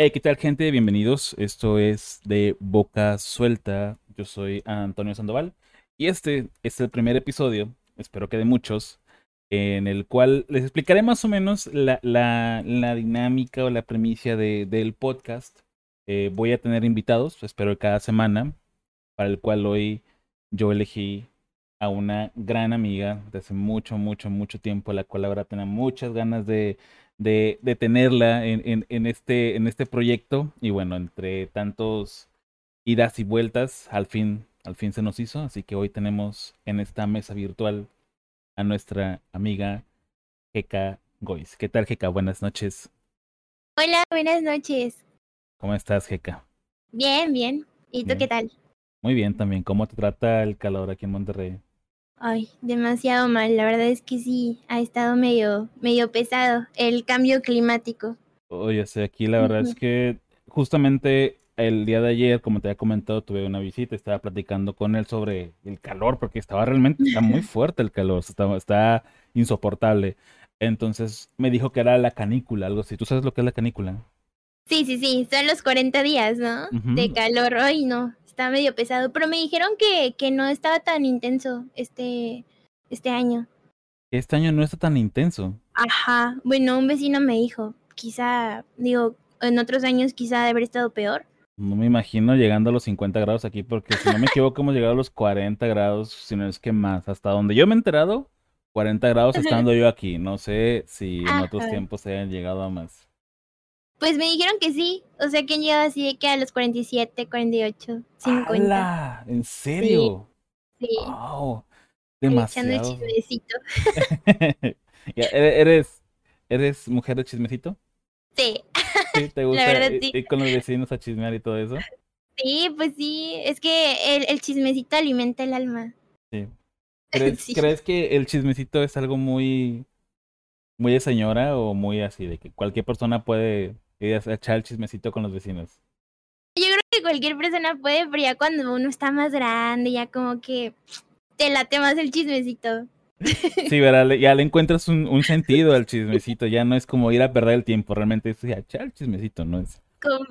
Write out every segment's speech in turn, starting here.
Hey, ¿qué tal gente? Bienvenidos. Esto es de Boca Suelta. Yo soy Antonio Sandoval y este es el primer episodio, espero que de muchos, en el cual les explicaré más o menos la, la, la dinámica o la premisa de, del podcast. Eh, voy a tener invitados, espero cada semana, para el cual hoy yo elegí a una gran amiga de hace mucho, mucho, mucho tiempo, la cual ahora tengo muchas ganas de, de, de tenerla en, en, en, este, en este proyecto. Y bueno, entre tantos idas y vueltas, al fin, al fin se nos hizo. Así que hoy tenemos en esta mesa virtual a nuestra amiga Jeka Gois. ¿Qué tal, Jeka? Buenas noches. Hola, buenas noches. ¿Cómo estás, Jeka? Bien, bien. ¿Y tú Bien. qué tal? Muy bien también. ¿Cómo te trata el calor aquí en Monterrey? Ay, demasiado mal. La verdad es que sí, ha estado medio, medio pesado el cambio climático. Oye, sí, aquí la verdad es que justamente el día de ayer, como te había comentado, tuve una visita, estaba platicando con él sobre el calor, porque estaba realmente, está muy fuerte el calor, está, está insoportable. Entonces me dijo que era la canícula, algo así. ¿Tú sabes lo que es la canícula? Sí, sí, sí, son los 40 días, ¿no? De calor. Ay, no, está medio pesado. Pero me dijeron que, que no estaba tan intenso este, este año. Este año no está tan intenso. Ajá. Bueno, un vecino me dijo, quizá, digo, en otros años quizá de haber estado peor. No me imagino llegando a los 50 grados aquí, porque si no me equivoco, hemos llegado a los 40 grados, si no es que más. Hasta donde yo me he enterado, 40 grados estando yo aquí. No sé si en otros tiempos se hayan llegado a más. Pues me dijeron que sí. O sea que han llegado así de que a los 47, 48, 50. ¡Hala! ¿En serio? Sí, ¡Wow! ahí echando Demasiado. chismecito. Ya, ¿ere- ¿Eres, eres mujer de chismecito? Sí, ¿Sí? ¿Te gusta verdad, i- sí. ir con los vecinos a chismear y todo eso? sí, pues sí. Es que el, el chismecito alimenta el alma. Sí. ¿Crees, Sí. crees que el chismecito es algo muy, muy de señora o muy así, de que cualquier persona puede a echar el chismecito con los vecinos? Yo creo que cualquier persona puede, pero ya cuando uno está más grande, ya como que te late más el chismecito. Sí, ¿verdad? Ya le encuentras un, un sentido al chismecito, ya no es como ir a perder el tiempo, realmente es ya, echar el chismecito, no es,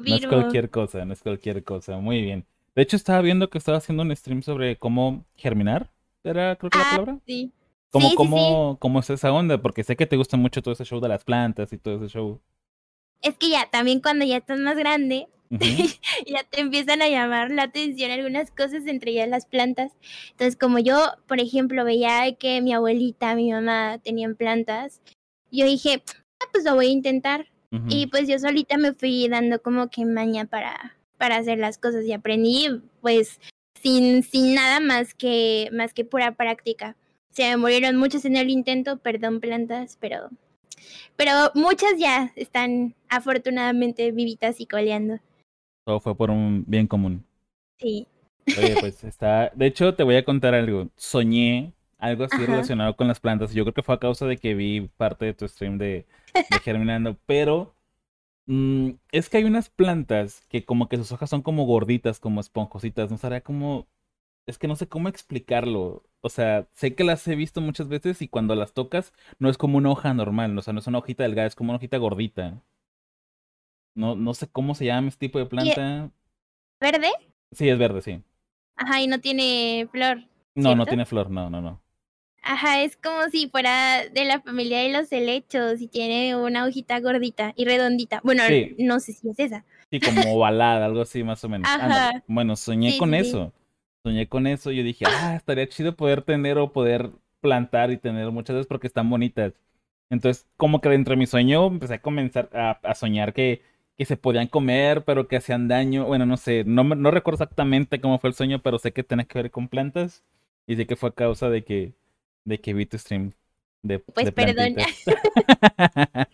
no es cualquier cosa, no es cualquier cosa, muy bien. De hecho, estaba viendo que estaba haciendo un stream sobre cómo germinar, ¿era creo que la Ah, palabra? sí. ¿Cómo, Sí, sí, cómo, cómo es esa onda? Porque sé que te gusta mucho todo ese show de las plantas y todo ese show. Es que ya también cuando ya estás más grande, ya te empiezan a llamar la atención algunas cosas, entre ellas las plantas. Entonces, como yo, por ejemplo, veía que mi abuelita, mi mamá tenían plantas, yo dije, ah, pues lo voy a intentar. Y pues yo solita me fui dando como que maña para, para hacer las cosas y aprendí pues sin, sin nada más que, más que pura práctica. Se me murieron muchas en el intento, perdón plantas, pero, pero muchas ya están afortunadamente vivitas y coleando. Todo fue por un bien común. Sí. Oye, pues está. De hecho, te voy a contar algo. Soñé algo así Ajá. relacionado con las plantas. Yo creo que fue a causa de que vi parte de tu stream de, de Germinando. Pero mm, es que hay unas plantas que como que sus hojas son como gorditas, como esponjositas. No sabría cómo. Es que no sé cómo explicarlo. O sea, sé que las he visto muchas veces y cuando las tocas no es como una hoja normal. O sea, no es una hojita delgada, es como una hojita gordita. No, no sé cómo se llama este tipo de planta. ¿Verde? Sí, es verde, sí. Ajá, y no tiene flor. No, no tiene flor, no, no, no. Ajá, es como si fuera de la familia de los helechos y tiene una hojita gordita y redondita. Bueno, Sí. no sé si es esa. Sí, como ovalada, algo así más o menos. Ajá. Bueno, soñé Sí, con sí. eso. Soñé con eso. Yo dije, ah, estaría chido poder tener o poder plantar y tener muchas veces porque están bonitas. Entonces, como que dentro de mi sueño empecé a comenzar a, a soñar que, que se podían comer, pero que hacían daño. Bueno, no sé, no, no recuerdo exactamente cómo fue el sueño, pero sé que tenía que ver con plantas. Y sé que fue a causa de que, de que vi tu stream de, Pues de perdón. plantitas.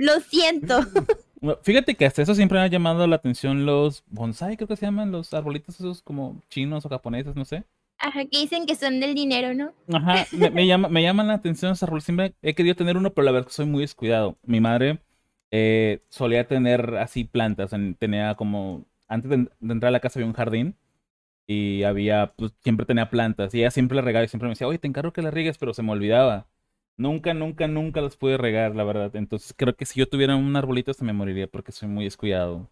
Lo siento. Fíjate que hasta eso siempre me ha llamado la atención los bonsai, creo que se llaman, los arbolitos esos como chinos o japoneses, no sé. Ajá, que dicen que son del dinero, ¿no? Ajá, me, me llama, me llaman la atención esos árboles. Siempre he querido tener uno, pero la verdad que soy muy descuidado. Mi madre eh, solía tener así plantas, en- tenía como, antes de, de entrar a la casa había un jardín y había, pues siempre tenía plantas y ella siempre le regaba y siempre me decía, oye, te encargo que las riegues, pero se me olvidaba. Nunca, nunca, nunca los pude regar, la verdad. Entonces creo que si yo tuviera un arbolito se me moriría porque soy muy descuidado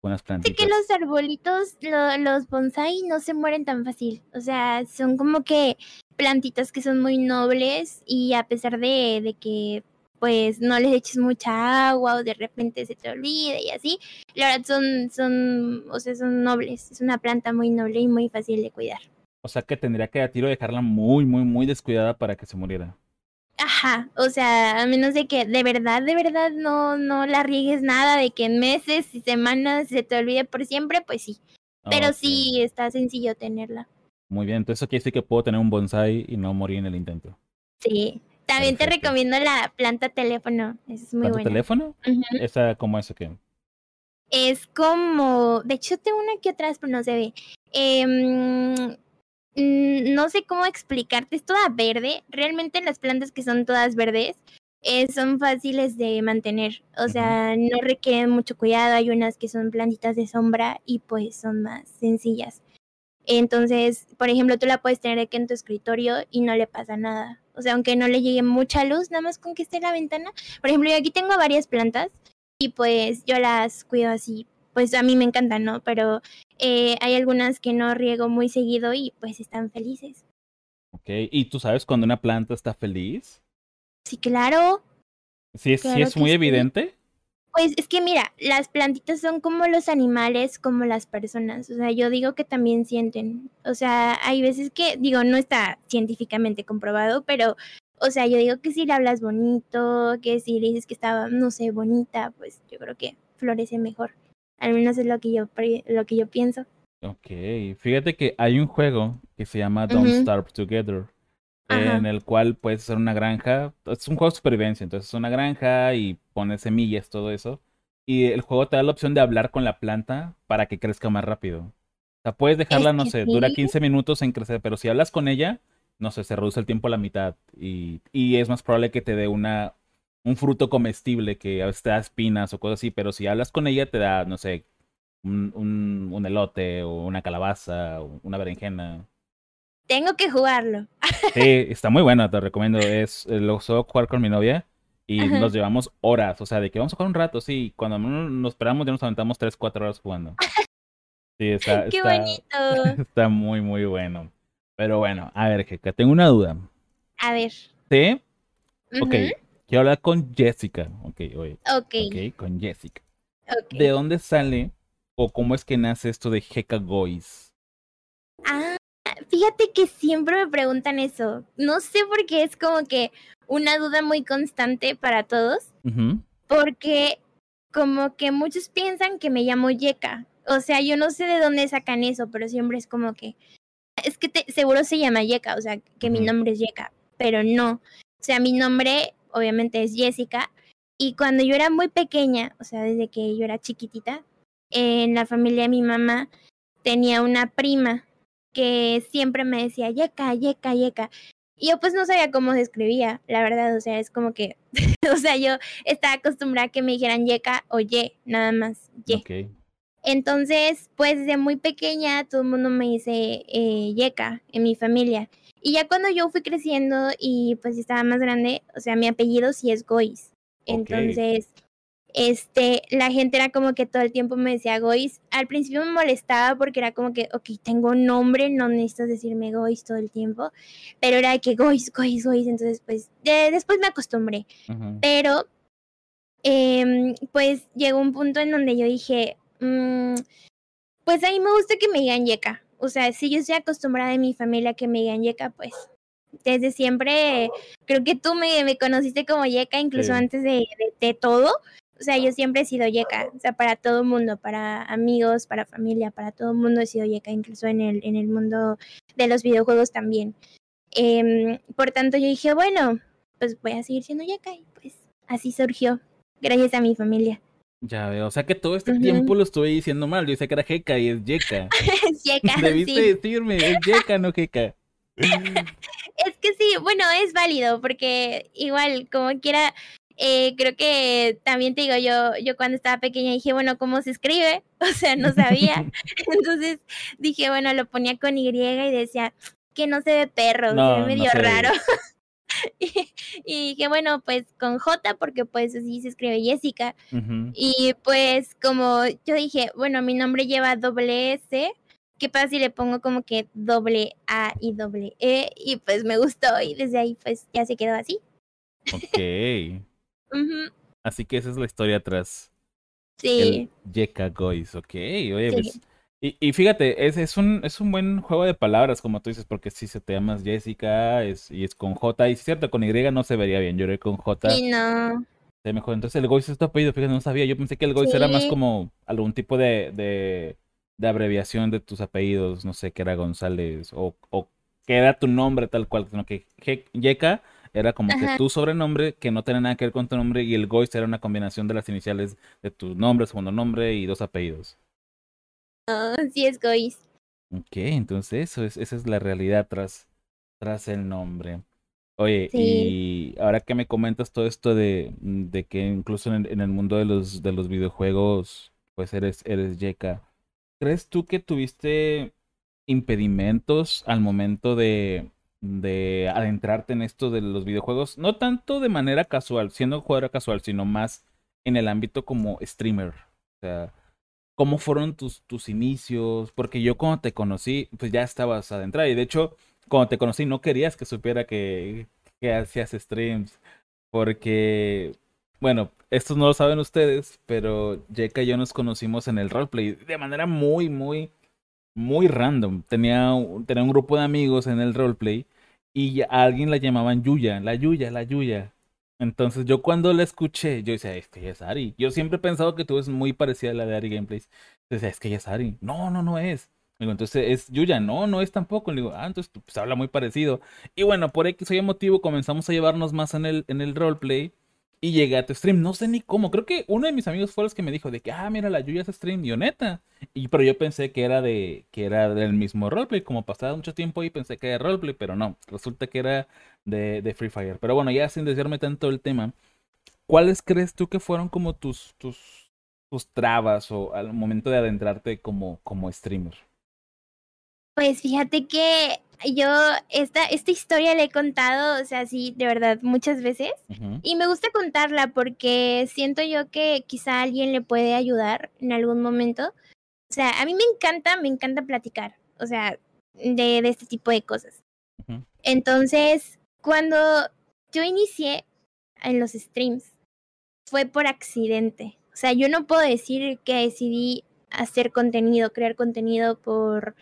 con las Sé plantitas. que los arbolitos, lo- los bonsai no se mueren tan fácil. O sea, son como que plantitas que son muy nobles y a pesar de, de que pues no les eches mucha agua o de repente se te olvide y así, la verdad son, son, o sea, son nobles. Es una planta muy noble y muy fácil de cuidar. O sea que tendría que a tiro dejarla muy, muy, muy descuidada para que se muriera. Ajá, o sea, a menos de que de verdad, de verdad no, no la riegues nada, de que en meses y semanas se te olvide por siempre, pues sí. Pero sí está sencillo tenerla. Muy bien, entonces quiere decir que puedo tener un bonsai y no morir en el intento. Sí. También te recomiendo la planta teléfono. Es muy ¿Para tu buena. teléfono? Esa, como eso que. Es como. De hecho, tengo una aquí atrás, pero no se ve. Em, mm, no sé cómo explicarte. Es toda verde. Realmente las plantas que son todas verdes eh, son fáciles de mantener. O sea, no requieren mucho cuidado. Hay unas que son plantitas de sombra y pues son más sencillas. Entonces, por ejemplo, tú la puedes tener aquí en tu escritorio y no le pasa nada. O sea, aunque no le llegue mucha luz, nada más con que esté en la ventana. Por ejemplo, yo aquí tengo varias plantas y pues yo las cuido así. Pues a mí me encantan, ¿no? Pero eh, hay algunas que no riego muy seguido y pues están felices. Ok, ¿y tú sabes cuando una planta está feliz? Sí, claro. Sí, es, sí es muy sí. evidente. Pues es que mira, las plantitas son como los animales, como las personas. O sea, yo digo que también sienten. O sea, hay veces que, digo, no está científicamente comprobado, pero, o sea, yo digo que si le hablas bonito, que si le dices que estaba, no sé, bonita, pues yo creo que florece mejor. Al menos es lo que yo, lo que yo pienso. Ok, fíjate que hay un juego que se llama Don't Ujú. Starve Together, Ajá. en el cual puedes hacer una granja. Es un juego de supervivencia, entonces es una granja y pones semillas, todo eso. Y el juego te da la opción de hablar con la planta para que crezca más rápido. O sea, puedes dejarla, no sé, dura sí. 15 minutos en crecer, pero si hablas con ella, no sé, se reduce el tiempo a la mitad y, y es más probable que te dé una, un fruto comestible que a veces te da espinas o cosas así, pero si hablas con ella te da, no sé, un, un, un elote o una calabaza o una berenjena. Tengo que jugarlo. Sí, está muy bueno, te recomiendo. Es, eh, lo suelo jugar con mi novia y Ajá. nos llevamos horas, o sea, de que vamos a jugar un rato, sí, cuando nos esperamos ya nos aventamos 3, 4 horas jugando. Sí, está, ¡Qué está, bonito! está muy, muy bueno. Pero bueno, a ver, Jeca, tengo una duda. A ver. ¿Sí? Ok, ujú, quiero hablar con Jessica. Ok, oye, Ok. ok, con Jessica. ok. ¿De dónde sale o cómo es que nace esto de Jeca Gois? Ah, fíjate que siempre me preguntan eso. No sé por qué es como que una duda muy constante para todos, porque como que muchos piensan que me llamo Yeka. O sea, yo no sé de dónde sacan eso, pero siempre es como que es que te- seguro se llama Yeka, o sea, que mi nombre es Yeka, pero no. O sea, mi nombre obviamente es Jessica y cuando yo era muy pequeña, o sea, desde que yo era chiquitita, en la familia de mi mamá tenía una prima que siempre me decía Yeka, Yeka, Yeka. Y yo pues no sabía cómo se escribía, la verdad, o sea, es como que, o sea, yo estaba acostumbrada a que me dijeran Yeka o Ye, nada más, Ye. Entonces, pues desde muy pequeña todo el mundo me dice eh, Yeka en mi familia. Y ya cuando yo fui creciendo y pues estaba más grande, o sea, mi apellido sí es Gois. Entonces, este, la gente era como que todo el tiempo me decía Gois. Al principio me molestaba porque era como que, ok, tengo un nombre, no necesitas decirme Gois todo el tiempo. Pero era que Gois, Gois, Gois. Entonces, pues, de- después me acostumbré. Pero, em, pues llegó un punto en donde yo dije, mm, pues a mí me gusta que me digan Yeka. O sea, si yo estoy acostumbrada en mi familia a que me digan Yeka, pues desde siempre, creo que tú me, me conociste como Yeka, incluso Sí. antes de, de, de todo. O sea, yo siempre he sido Yeka, o sea, para todo mundo, para amigos, para familia, para todo mundo he sido Yeka, incluso en el, en el mundo de los videojuegos también. Em, por tanto, yo dije, bueno, pues voy a seguir siendo Yeka y pues así surgió, gracias a mi familia. Ya veo, o sea que todo este tiempo lo estuve diciendo mal. Yo decía que era Jeca y es Yeka. Es Yeka, Debiste sí. decirme, es Yeka, no Jeca. Es que sí, bueno, es válido porque igual, como quiera, eh, creo que también te digo, yo, yo cuando estaba pequeña dije, bueno, ¿cómo se escribe? O sea, no sabía. Entonces dije, bueno, lo ponía con Y y decía que no se ve perro, No, medio raro. y, dije, bueno, pues con J, porque pues así se escribe Jessica. Y pues como yo dije, bueno, mi nombre lleva doble S, ¿qué pasa si le pongo como que doble A y doble E? Y pues me gustó y desde ahí pues ya se quedó así. Ok. Así que esa es la historia atrás. Sí. Yeka Gois, ok. Oye, pues y, y, fíjate, es, es, un, es un buen juego de palabras, como tú dices, porque si se te llamas Jessica es, y es con J, y es cierto, con Y no se vería bien, yo era con J. Sí, no. Se mejor. Entonces el Gois es tu apellido, fíjate, no sabía. Yo pensé que el Gois era más como algún tipo de, de, de, abreviación de tus apellidos, no sé, que era González, o, o que era tu nombre tal cual, sino que Yeka era como que tu sobrenombre que no tenía nada que ver con tu nombre y el Gois era una combinación de las iniciales de tu nombre, segundo nombre y dos apellidos. Ah, sí es Gois. Ok, entonces eso es, esa es la realidad tras, tras el nombre. Oye, y ahora que me comentas todo esto de, de que incluso en, en, el mundo de los, de los videojuegos, pues eres, eres Yeka, ¿crees tú que tuviste impedimentos al momento de, de adentrarte en esto de los videojuegos? No tanto de manera casual, siendo jugadora casual, sino más en el ámbito como streamer. O sea, cómo fueron tus, tus inicios, porque yo cuando te conocí, pues ya estabas adentrada y de hecho, cuando te conocí no querías que supiera que, que hacías streams, porque, bueno, esto no lo saben ustedes, pero Jeka y yo nos conocimos en el roleplay de manera muy, muy, muy random. Tenía, tenía un grupo de amigos en el roleplay y a alguien la llamaban Yuya, la Yuya, la Yuya. Entonces yo cuando la escuché, yo decía, es que ella es Ari. Yo siempre he pensado que tú es muy parecida a la de Ari Gameplays. Decía, es que ella es Ari. No, no, no es. Digo, entonces es Yuya, no, no es tampoco. Le digo, ah, entonces pues, habla muy parecido. Y bueno, por X o motivo comenzamos a llevarnos más en el, en el roleplay y llegué a tu stream. No sé ni cómo. Creo que uno de mis amigos fue los que me dijo de que, ah, mira, la Yuya es stream, y neta. Y pero yo pensé que era de, que era del mismo roleplay. Como pasaba mucho tiempo y pensé que era roleplay, pero no. Resulta que era de, de Free Fire. Pero bueno, ya sin desviarme tanto el tema, ¿cuáles crees tú que fueron como tus, tus, tus trabas o al momento de adentrarte como, como streamer? Pues fíjate que yo esta, esta historia la he contado, o sea, sí, de verdad, muchas veces. Y me gusta contarla porque siento yo que quizá alguien le puede ayudar en algún momento. O sea, a mí me encanta, me encanta platicar, o sea, de, de este tipo de cosas. Entonces, cuando yo inicié en los streams, fue por accidente. O sea, yo no puedo decir que decidí hacer contenido, crear contenido por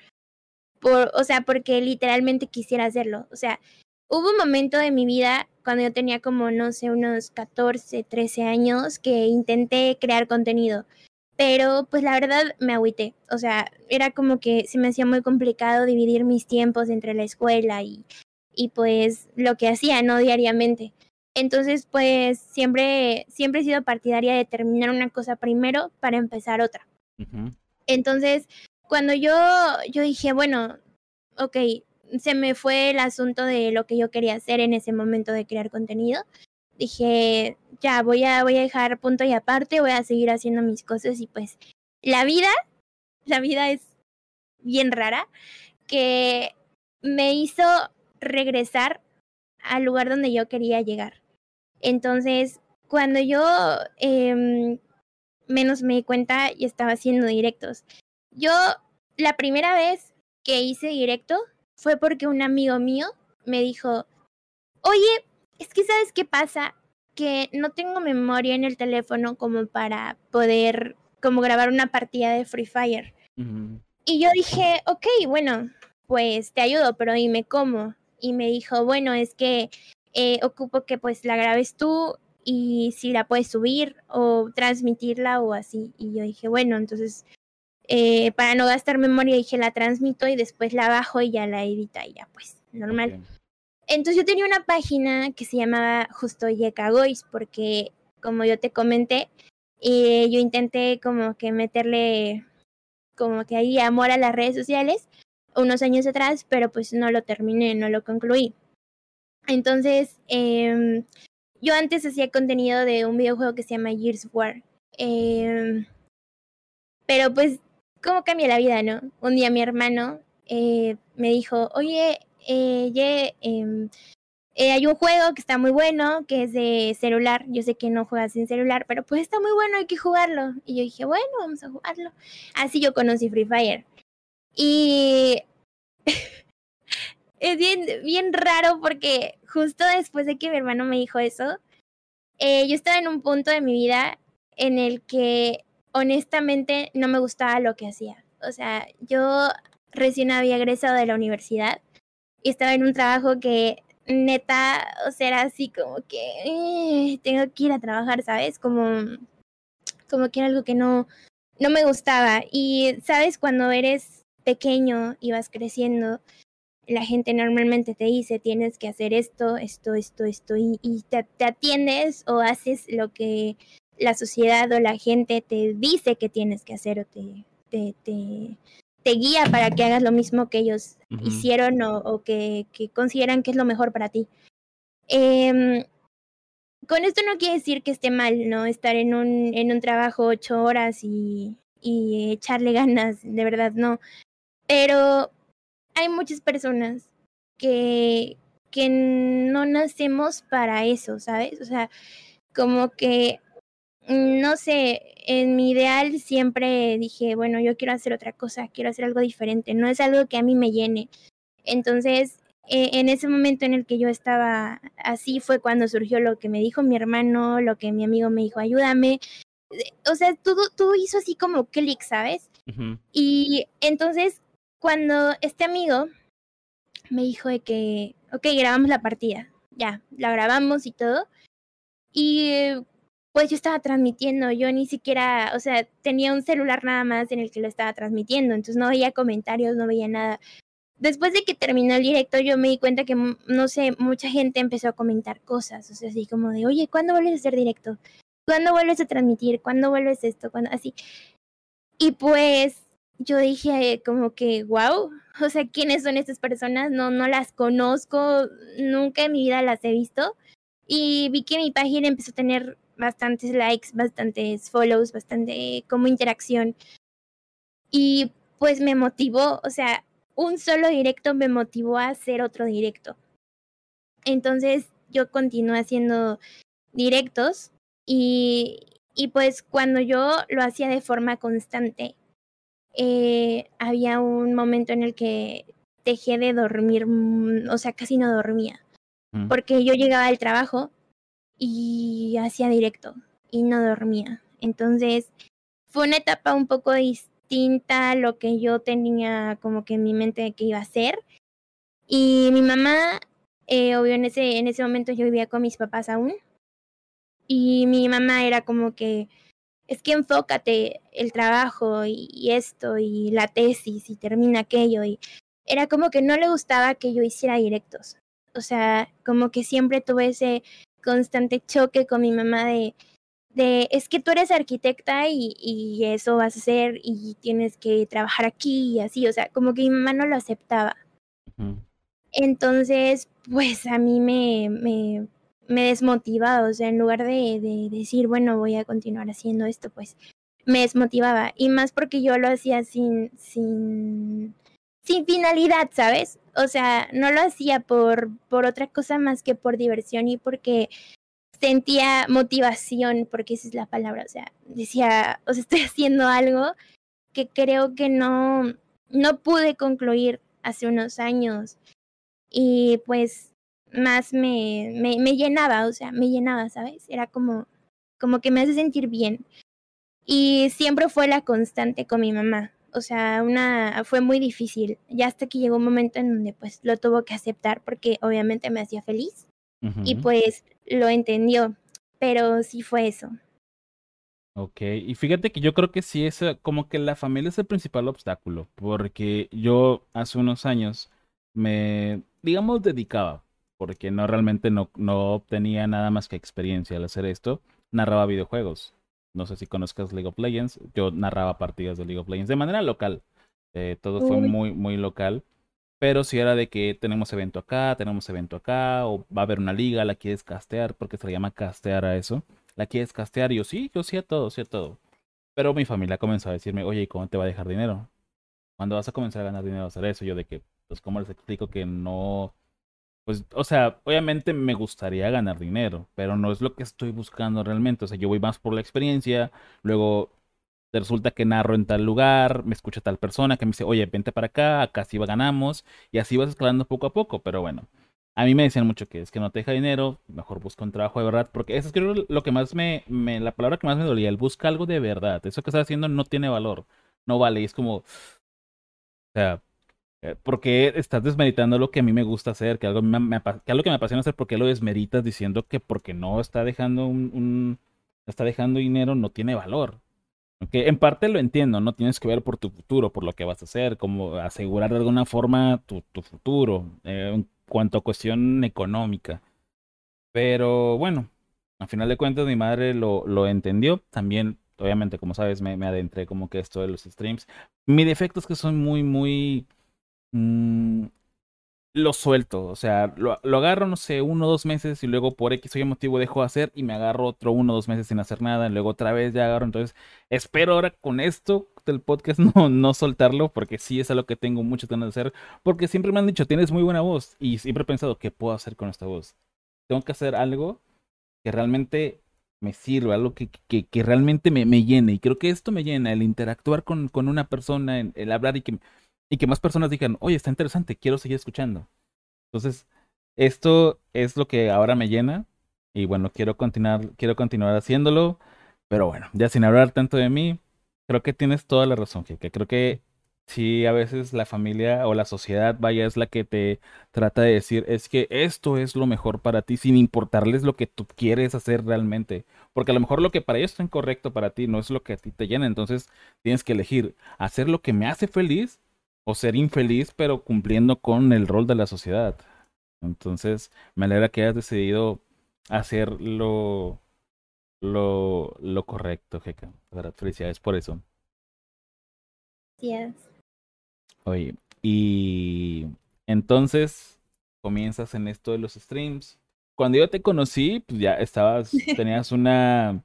o sea, porque literalmente quisiera hacerlo. O sea, hubo un momento de mi vida cuando yo tenía como, no sé, unos 14, 13 años que intenté crear contenido. Pero pues la verdad me agüité. O sea, era como que se me hacía muy complicado dividir mis tiempos entre la escuela y, y pues lo que hacía, ¿no? Diariamente. Entonces, pues siempre, siempre he sido partidaria de terminar una cosa primero para empezar otra. Entonces, cuando yo, yo dije, bueno, ok, se me fue el asunto de lo que yo quería hacer en ese momento de crear contenido. Dije, ya, voy a, voy a dejar punto y aparte, voy a seguir haciendo mis cosas y pues la vida, la vida es bien rara, que me hizo regresar al lugar donde yo quería llegar. Entonces, cuando yo eh, menos me di cuenta, y estaba haciendo directos. Yo, la primera vez que hice directo fue porque un amigo mío me dijo, oye, es que sabes qué pasa, que no tengo memoria en el teléfono como para poder como grabar una partida de Free Fire. Y yo dije, ok, bueno, pues te ayudo, pero dime cómo. Y me dijo, bueno, es que eh, ocupo que pues la grabes tú y si la puedes subir o transmitirla o así. Y yo dije, bueno, entonces eh, para no gastar memoria dije la transmito y después la bajo y ya la edita y ya pues normal. Entonces yo tenía una página que se llamaba justo Yeka Gois porque como yo te comenté, eh, yo intenté como que meterle como que ahí amor a las redes sociales unos años atrás, pero pues no lo terminé, no lo concluí. Entonces, eh, yo antes hacía contenido de un videojuego que se llama Gears of War. Eh, pero pues, ¿cómo cambia la vida, no? Un día mi hermano eh, me dijo, oye, eh, em, eh, hay un juego que está muy bueno, que es de celular. Yo sé que no juegas sin celular, pero pues está muy bueno, hay que jugarlo. Y yo dije, bueno, vamos a jugarlo. Así yo conocí Free Fire. Y es bien, bien raro porque justo después de que mi hermano me dijo eso, yo estaba en un punto de mi vida en el que honestamente no me gustaba lo que hacía. O sea, yo recién había egresado de la universidad y estaba en un trabajo que neta, o sea, era así como que eh, tengo que ir a trabajar, ¿sabes? Como, como que era algo que no, no me gustaba. Y, ¿sabes? Cuando eres pequeño y vas creciendo, la gente normalmente te dice tienes que hacer esto, esto, esto, esto, y, te, atiendes o haces lo que la sociedad o la gente te dice que tienes que hacer o te, te, te, guía para que hagas lo mismo que ellos hicieron o, que, que, consideran que es lo mejor para ti. Em, con esto no quiere decir que esté mal, ¿no? Estar en un, en un trabajo ocho horas y, y echarle ganas, de verdad, no. Pero hay muchas personas que, que no nacemos para eso, ¿sabes? O sea, como que, no sé, en mi ideal siempre dije, bueno, yo quiero hacer otra cosa, quiero hacer algo diferente, no es algo que a mí me llene. Entonces, e, en ese momento en el que yo estaba así fue cuando surgió lo que me dijo mi hermano, lo que mi amigo me dijo, ayúdame. O sea, todo, todo hizo así como clic, ¿sabes? Y entonces cuando este amigo me dijo de que, ok, grabamos la partida, ya, la grabamos y todo. Y pues yo estaba transmitiendo, yo ni siquiera, o sea, tenía un celular nada más en el que lo estaba transmitiendo, entonces no veía comentarios, no veía nada. Después de que terminó el directo, yo me di cuenta que, no sé, mucha gente empezó a comentar cosas, o sea, así como de, oye, ¿cuándo vuelves a hacer directo? ¿Cuándo vuelves a transmitir? ¿Cuándo vuelves esto? ¿Cuándo? Así. Y pues yo dije como que, wow, o sea, ¿quiénes son estas personas? No, no las conozco, nunca en mi vida las he visto. Y vi que mi página empezó a tener bastantes likes, bastantes follows, bastante como interacción. Y pues me motivó, o sea, un solo directo me motivó a hacer otro directo. Entonces yo continué haciendo directos y, y pues cuando yo lo hacía de forma constante eh, había un momento en el que dejé de dormir, o sea, casi no dormía, porque yo llegaba al trabajo y hacía directo y no dormía. Entonces, fue una etapa un poco distinta a lo que yo tenía como que en mi mente que iba a hacer. Y mi mamá, eh, obvio, en ese, en ese momento yo vivía con mis papás aún. Y mi mamá era como que, es que enfócate el trabajo y, esto y la tesis y termina aquello y era como que no le gustaba que yo hiciera directos. O sea, como que siempre tuve ese constante choque con mi mamá de, de es que tú eres arquitecta y, y eso vas a hacer y tienes que trabajar aquí y así, o sea, como que mi mamá no lo aceptaba. Entonces, pues a mí me, me, me desmotivaba, o sea, en lugar de, de, decir, bueno, voy a continuar haciendo esto, pues me desmotivaba. Y más porque yo lo hacía sin, sin, sin finalidad, ¿sabes? O sea, no lo hacía por, por otra cosa más que por diversión y porque sentía motivación, porque esa es la palabra, o sea, decía, o sea, estoy haciendo algo que creo que no, no pude concluir hace unos años. Y pues más me, me, me llenaba, o sea, me llenaba, ¿sabes? Era como, como que me hace sentir bien. Y siempre fue la constante con mi mamá. O sea, una fue muy difícil. Ya hasta que llegó un momento en donde pues lo tuvo que aceptar porque obviamente me hacía feliz. Y pues lo entendió. Pero sí fue eso. Ok, y fíjate que yo creo que sí es como que la familia es el principal obstáculo, porque yo hace unos años me, digamos, dedicaba, porque no realmente no, no obtenía nada más que experiencia al hacer esto. Narraba videojuegos. No sé si conozcas League of Legends. Yo narraba partidas de League of Legends de manera local. Eh, todo fue muy, muy local. Pero si era de que tenemos evento acá, tenemos evento acá, o va a haber una liga, la quieres castear, porque se le llama castear a eso. La quieres castear, y yo sí, yo sí a todo, sí a todo. Pero mi familia comenzó a decirme, oye, ¿y cómo te va a dejar dinero? ¿Cuándo vas a comenzar a ganar dinero a hacer eso? Yo de que, pues, ¿cómo les explico que no pues, o sea, obviamente me gustaría ganar dinero, pero no es lo que estoy buscando realmente. O sea, yo voy más por la experiencia, luego resulta que narro en tal lugar, me escucha tal persona que me dice, oye, vente para acá, acá sí ganamos, y así vas escalando poco a poco, pero bueno. A mí me decían mucho que es que no te deja dinero, mejor busca un trabajo de verdad, porque eso es creo lo que más me, me, la palabra que más me dolía, el busca algo de verdad. Eso que estás haciendo no tiene valor, no vale, y es como, o sea, porque estás desmeritando lo que a mí me gusta hacer, que algo, me, que algo que me apasiona hacer, porque lo desmeritas diciendo que porque no está dejando un, un está dejando dinero no tiene valor. Que en parte lo entiendo, no tienes que ver por tu futuro, por lo que vas a hacer, como asegurar de alguna forma tu, tu futuro, eh, en cuanto a cuestión económica. Pero bueno, al final de cuentas mi madre lo, lo entendió. También, obviamente, como sabes, me, me adentré como que esto de los streams. Mi defecto es que soy muy, muy Mm, lo suelto, o sea, lo, agarro, no sé, uno o dos meses y luego por X o Y motivo dejo de hacer y me agarro otro uno o dos meses sin hacer nada y luego otra vez ya agarro. Entonces, espero ahora con esto del podcast no, no soltarlo porque sí es algo que tengo mucho ganas de hacer. Porque siempre me han dicho, tienes muy buena voz y siempre he pensado, ¿qué puedo hacer con esta voz? Tengo que hacer algo que realmente me sirva, algo que, que, que realmente me, me, llene. Y creo que esto me llena, el interactuar con, con una persona, el hablar y que y que más personas digan, oye, está interesante, quiero seguir escuchando. Entonces, esto es lo que ahora me llena y bueno, quiero continuar, quiero continuar haciéndolo, pero bueno, ya sin hablar tanto de mí, creo que tienes toda la razón, que creo que si a veces la familia o la sociedad, vaya, es la que te trata de decir, es que esto es lo mejor para ti, sin importarles lo que tú quieres hacer realmente. Porque a lo mejor lo que para ellos está incorrecto para ti no es lo que a ti te llena. Entonces tienes que elegir hacer lo que me hace feliz o ser infeliz, pero cumpliendo con el rol de la sociedad. Entonces, me alegra que hayas decidido hacer lo, lo, lo correcto, Jeca. Felicidades por eso. Gracias. Oye, y entonces comienzas en esto de los streams. Cuando yo te conocí, pues ya estabas, tenías una,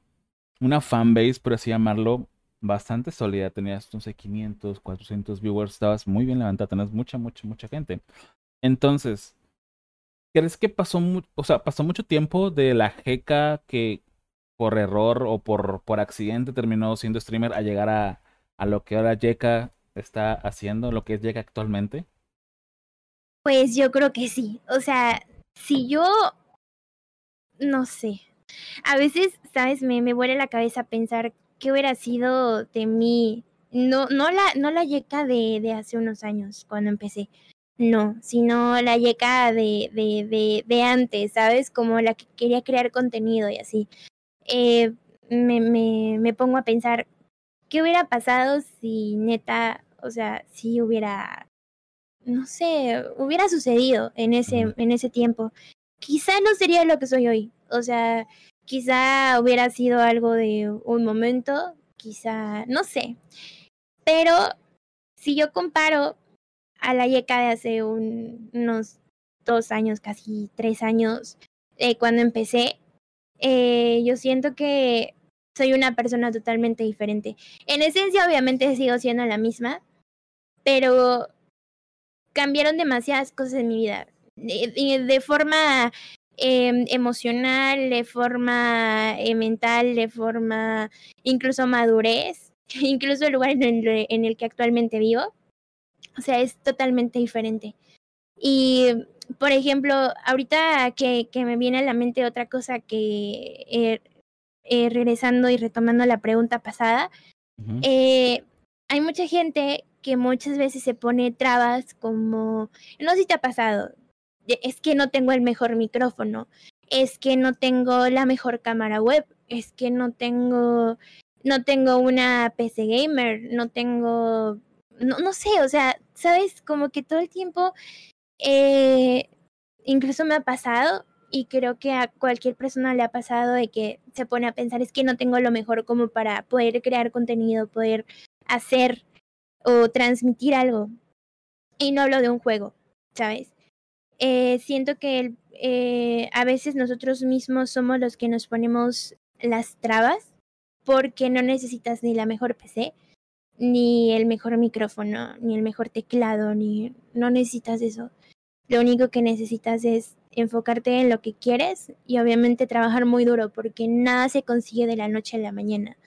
una fanbase, por así llamarlo, bastante sólida, tenías, no sé, 500, 400 viewers, estabas muy bien levantada, tenías mucha, mucha, mucha gente. Entonces, ¿crees que pasó, o sea, pasó mucho tiempo de la jeca que por error o por, por accidente terminó siendo streamer a llegar a, a lo que ahora Jeka está haciendo, lo que es Jeka actualmente? Pues yo creo que sí. O sea, si yo, no sé, a veces, ¿sabes? Me, me vuelve la cabeza pensar qué hubiera sido de mí, no, no la, no la Yeka de, de hace unos años, cuando empecé, no, sino la Yeka de, de, de, de antes, ¿sabes? Como la que quería crear contenido y así. Eh, me, me, me pongo a pensar, ¿qué hubiera pasado si neta, o sea, si hubiera, no sé, hubiera sucedido en ese, en ese tiempo? Quizá no sería lo que soy hoy, o sea, Quizá hubiera sido algo de un momento, quizá, no sé. Pero si yo comparo a la Yeka de hace unos dos años, casi tres años, eh, cuando empecé, eh, yo siento que soy una persona totalmente diferente. En esencia, obviamente, sigo siendo la misma, pero cambiaron demasiadas cosas en mi vida. De, de forma eh, emocional, de forma eh, mental, de forma incluso madurez, incluso el lugar en el, en el que actualmente vivo. O sea, es totalmente diferente. Y, por ejemplo, ahorita que, que me viene a la mente otra cosa que, eh, eh, regresando y retomando la pregunta pasada, uh -huh. eh, hay mucha gente que muchas veces se pone trabas como, no sé si te ha pasado, es que no tengo el mejor micrófono, es que no tengo la mejor cámara web, es que no tengo, no tengo una PC gamer, no tengo, no, no sé, o sea, sabes, como que todo el tiempo, eh, incluso me ha pasado y creo que a cualquier persona le ha pasado de que se pone a pensar es que no tengo lo mejor como para poder crear contenido, poder hacer o transmitir algo. Y no hablo de un juego, ¿sabes? Eh, siento que eh, a veces nosotros mismos somos los que nos ponemos las trabas porque no necesitas ni la mejor PC, ni el mejor micrófono, ni el mejor teclado, ni no necesitas eso. lo único que necesitas es enfocarte en lo que quieres y obviamente trabajar muy duro porque nada se consigue de la noche a la mañana.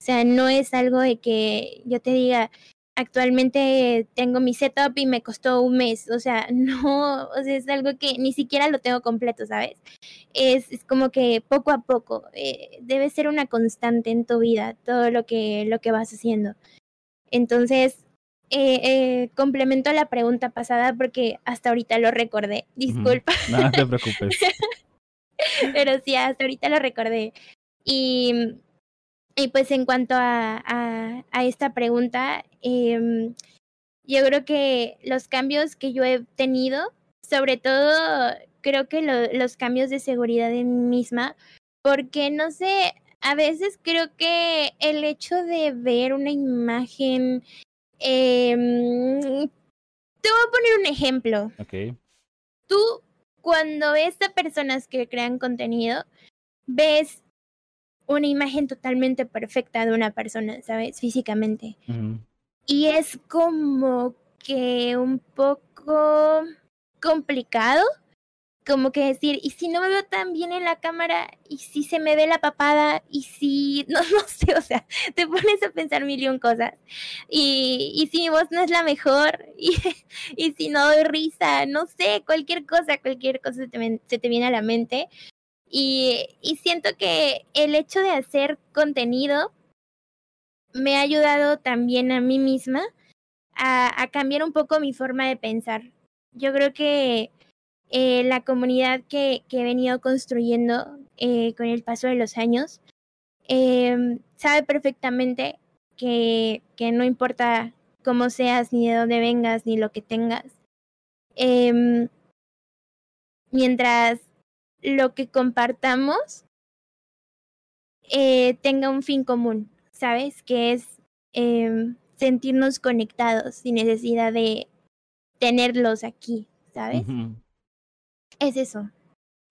O sea, no es algo de que yo te diga, actualmente tengo mi setup y me costó un mes. O sea, no, o sea, es algo que ni siquiera lo tengo completo, ¿sabes? Es, es como que poco a poco, eh, debe ser una constante en tu vida, todo lo que, lo que vas haciendo. Entonces, eh, eh, complemento la pregunta pasada porque hasta ahorita lo recordé. Disculpa. No te preocupes. Pero sí, hasta ahorita lo recordé. Y, y pues en cuanto a, a, a esta pregunta, eh, yo creo que los cambios que yo he tenido, sobre todo creo que lo, los cambios de seguridad en mí misma, porque no sé, a veces creo que el hecho de ver una imagen eh, te voy a poner un ejemplo. Ok. Tú, cuando ves a personas que crean contenido, ves una imagen totalmente perfecta de una persona, ¿sabes? Físicamente. Uh -huh. Y es como que un poco complicado como que decir, ¿y si no me veo tan bien en la cámara? ¿Y si se me ve la papada? ¿Y si, no, no sé, o sea, te pones a pensar mil y un cosas? ¿Y, y si mi voz no es la mejor? ¿Y, y si no doy risa? No sé, cualquier cosa, cualquier cosa se te, se te viene a la mente. Y, siento que el hecho de hacer contenido me ha ayudado también a mí misma a, cambiar un poco mi forma de pensar. Yo creo que eh, la comunidad que, he venido construyendo eh, con el paso de los años eh, sabe perfectamente que, que, no importa cómo seas, ni de dónde vengas, ni lo que tengas, em, mientras lo que compartamos eh, tenga un fin común, ¿sabes? Que es em, sentirnos conectados sin necesidad de tenerlos aquí, ¿sabes? Uh -huh. Es eso.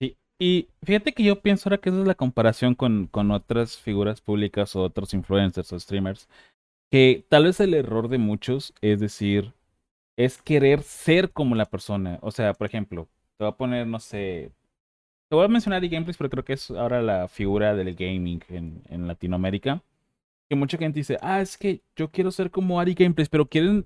Sí. Y fíjate que yo pienso ahora que esa es la comparación con, con otras figuras públicas o otros influencers o streamers, que tal vez el error de muchos es decir, es querer ser como la persona. O sea, por ejemplo, te voy a poner, no sé, te voy a mencionar eGameplays, pero creo que es ahora la figura del gaming en, Latinoamérica. Que mucha gente dice, ah, es que yo quiero ser como Ari Gameplays, pero quieren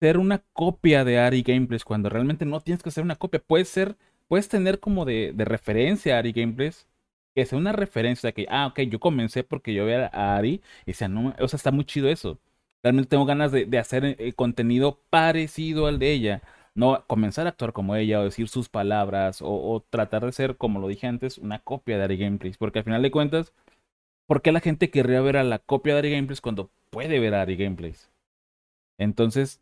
ser una copia de Ari Gameplays cuando realmente no tienes que ser una copia. Puedes ser, puedes tener como de, referencia a Ari Gameplays, que sea una referencia de que, ah, ok, yo comencé porque yo veía a Ari y decía, no, o sea, está muy chido eso. Realmente tengo ganas de, de hacer eh, contenido parecido al de ella. No comenzar a actuar como ella o decir sus palabras o, tratar de ser, como lo dije antes, una copia de Ari Gameplays. Porque al final de cuentas, ¿por qué la gente querría ver a la copia de Ari Gameplays cuando puede ver a Ari Gameplays? Entonces,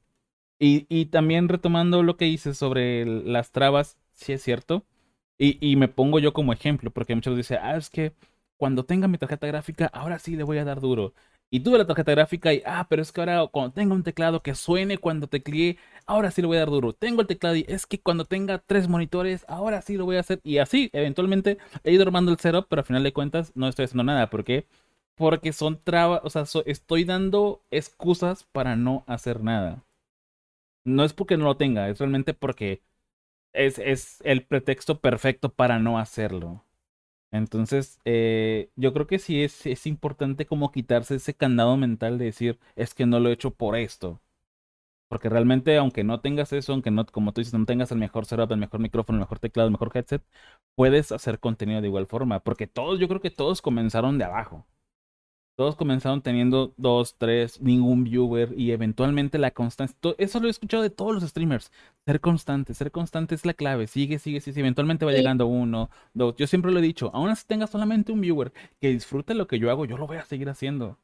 y, y, también retomando lo que dices sobre las trabas, sí es cierto. Y, y, me pongo yo como ejemplo, porque muchos dicen, ah, es que cuando tenga mi tarjeta gráfica, ahora sí le voy a dar duro. Y tuve la tarjeta gráfica y, ah, pero es que ahora cuando tenga un teclado que suene cuando tecleé, ahora sí le voy a dar duro. Tengo el teclado y es que cuando tenga tres monitores, ahora sí lo voy a hacer. Y así, eventualmente, he ido armando el setup, pero al final de cuentas no estoy haciendo nada. ¿Por qué? Porque son trabas, o sea, estoy dando excusas para no hacer nada no es porque no lo tenga, es realmente porque es, es el pretexto perfecto para no hacerlo. Entonces, eh, yo creo que sí es, es importante como quitarse ese candado mental de decir, es que no lo he hecho por esto. Porque realmente, aunque no tengas eso, aunque no, como tú dices, no tengas el mejor setup, el mejor micrófono, el mejor teclado, el mejor headset, puedes hacer contenido de igual forma. Porque todos, yo creo que todos comenzaron de abajo. Todos comenzaron teniendo dos, tres, ningún viewer y eventualmente la constancia. Eso lo he escuchado de todos los streamers. Ser constante, ser constante es la clave. Sigue, sigue, sigue. Eventualmente va llegando uno, dos. Yo siempre lo he dicho. Aún así tenga solamente un viewer que disfrute lo que yo hago, yo lo voy a seguir haciendo.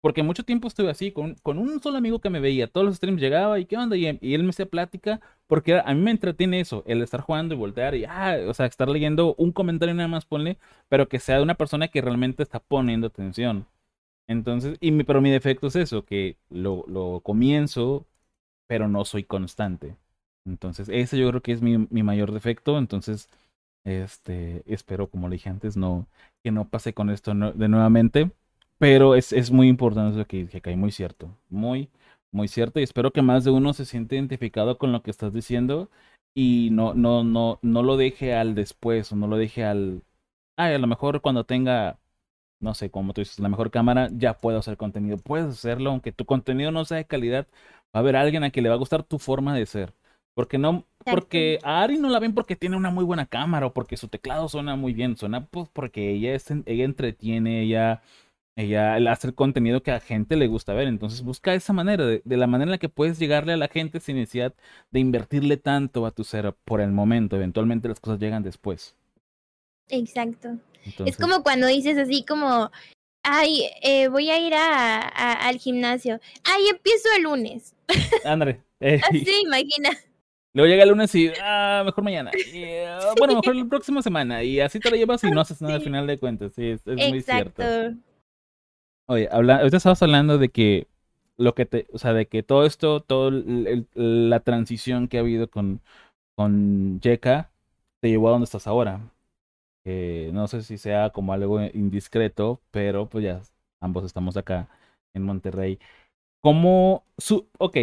Porque mucho tiempo estuve así, con, con un solo amigo que me veía. Todos los streams llegaba y qué onda. Y, y él me hacía plática. Porque a mí me entretiene eso, el estar jugando y voltear y, ah, o sea, estar leyendo un comentario nada más, ponle, pero que sea de una persona que realmente está poniendo atención. Entonces, y mi, pero mi defecto es eso, que lo, lo, comienzo, pero no soy constante. Entonces, ese yo creo que es mi, mi mayor defecto. Entonces, este, espero, como le dije antes, no, que no pase con esto de nuevamente. Pero es, es muy importante eso que dije, que hay muy cierto. Muy, muy cierto. Y espero que más de uno se siente identificado con lo que estás diciendo. y no, no, no, no lo deje al después o no lo deje al... Ay, a lo mejor cuando tenga, no sé, como tú dices, la mejor cámara, ya puedo hacer contenido. Puedes hacerlo, aunque tu contenido no sea de calidad, va a haber alguien a quien le va a gustar tu forma de ser. Porque no, porque a Ari no la ven porque tiene una muy buena cámara o porque su teclado suena muy bien, suena pues porque ella es, ella entretiene, ella ella hace el contenido que a la gente le gusta ver. Entonces busca esa manera, de, la manera en la que puedes llegarle a la gente sin necesidad de invertirle tanto a tu ser por el momento. Eventualmente las cosas llegan después. Exacto. es como cuando dices así como, ay, eh, voy a ir a, al gimnasio. Ay, empiezo el lunes. André. Eh, así, imagina. Luego llega el lunes y, ah, mejor mañana. Ah, bueno, mejor la próxima semana. Y así te lo llevas y no haces nada al final de cuentas. Sí, es, muy cierto. Oye, habla, ahorita estabas hablando de que lo que te, o sea, de que todo esto, toda la transición que ha habido con, con Yeka te llevó a donde estás ahora. No sé si sea como algo indiscreto, pero pues ya ambos estamos acá en Monterrey. ¿Cómo su, ok,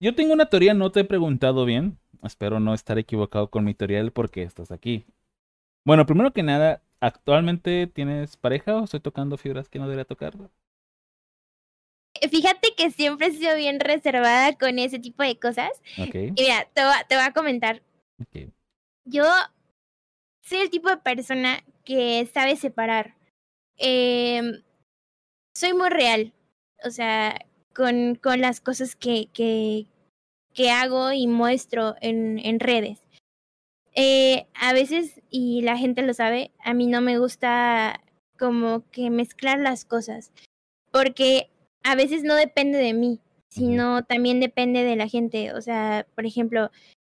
yo tengo una teoría, no te he preguntado bien. Espero no estar equivocado con mi teoría del por qué estás aquí. Bueno, primero que nada, ¿Actualmente tienes pareja o estoy tocando fibras que no debería tocar? Fíjate que siempre he sido bien reservada con ese tipo de cosas. Y mira, te, voy a comentar. Yo soy el tipo de persona que sabe separar. Em, soy muy real. O sea, con, con las cosas que, que, que hago y muestro en, en redes. Eh, a veces, y la gente lo sabe, a mí no me gusta como que mezclar las cosas, porque a veces no depende de mí, sino también depende de la gente. O sea, por ejemplo,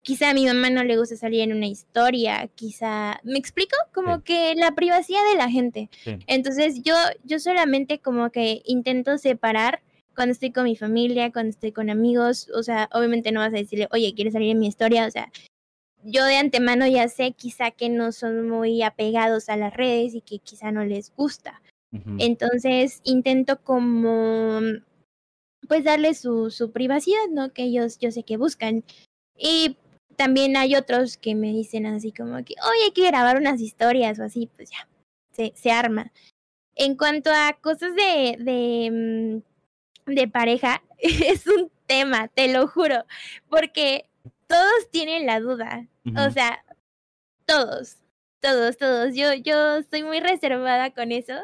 quizá a mi mamá no le gusta salir en una historia, quizá, ¿me explico? Como que la privacidad de la gente. Entonces yo, yo solamente como que intento separar cuando estoy con mi familia, cuando estoy con amigos, o sea, obviamente no vas a decirle, oye, ¿quieres salir en mi historia? O sea, yo de antemano ya sé quizá que no son muy apegados a las redes y que quizá no les gusta. Entonces intento como pues darle su, su privacidad, ¿no? Que ellos yo sé que buscan. Y también hay otros que me dicen así como que, oye, hay que grabar unas historias o así, pues ya, se, se arma. En cuanto a cosas de, de, mm, de pareja, es un tema, te lo juro, porque todos tienen la duda. O sea, todos, todos, todos. Yo, yo estoy muy reservada con eso,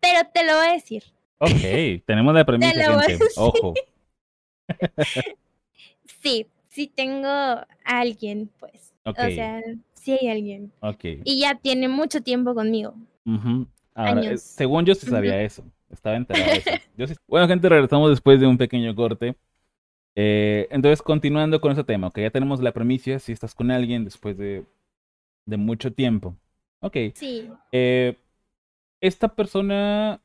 pero te lo voy a decir. Ok, tenemos la premisa, gente. Ojo. sí, sí tengo a alguien, pues. O sea, sí hay alguien. Ok. Y ya tiene mucho tiempo conmigo. Ahora, según yo sí sabía eso. Estaba enterado de eso. Bueno, gente, regresamos después de un pequeño corte. Eh, entonces, continuando con ese tema, que ya tenemos la premisa, si estás con alguien después de, de mucho tiempo. Ok. Sí. Eh, esta persona,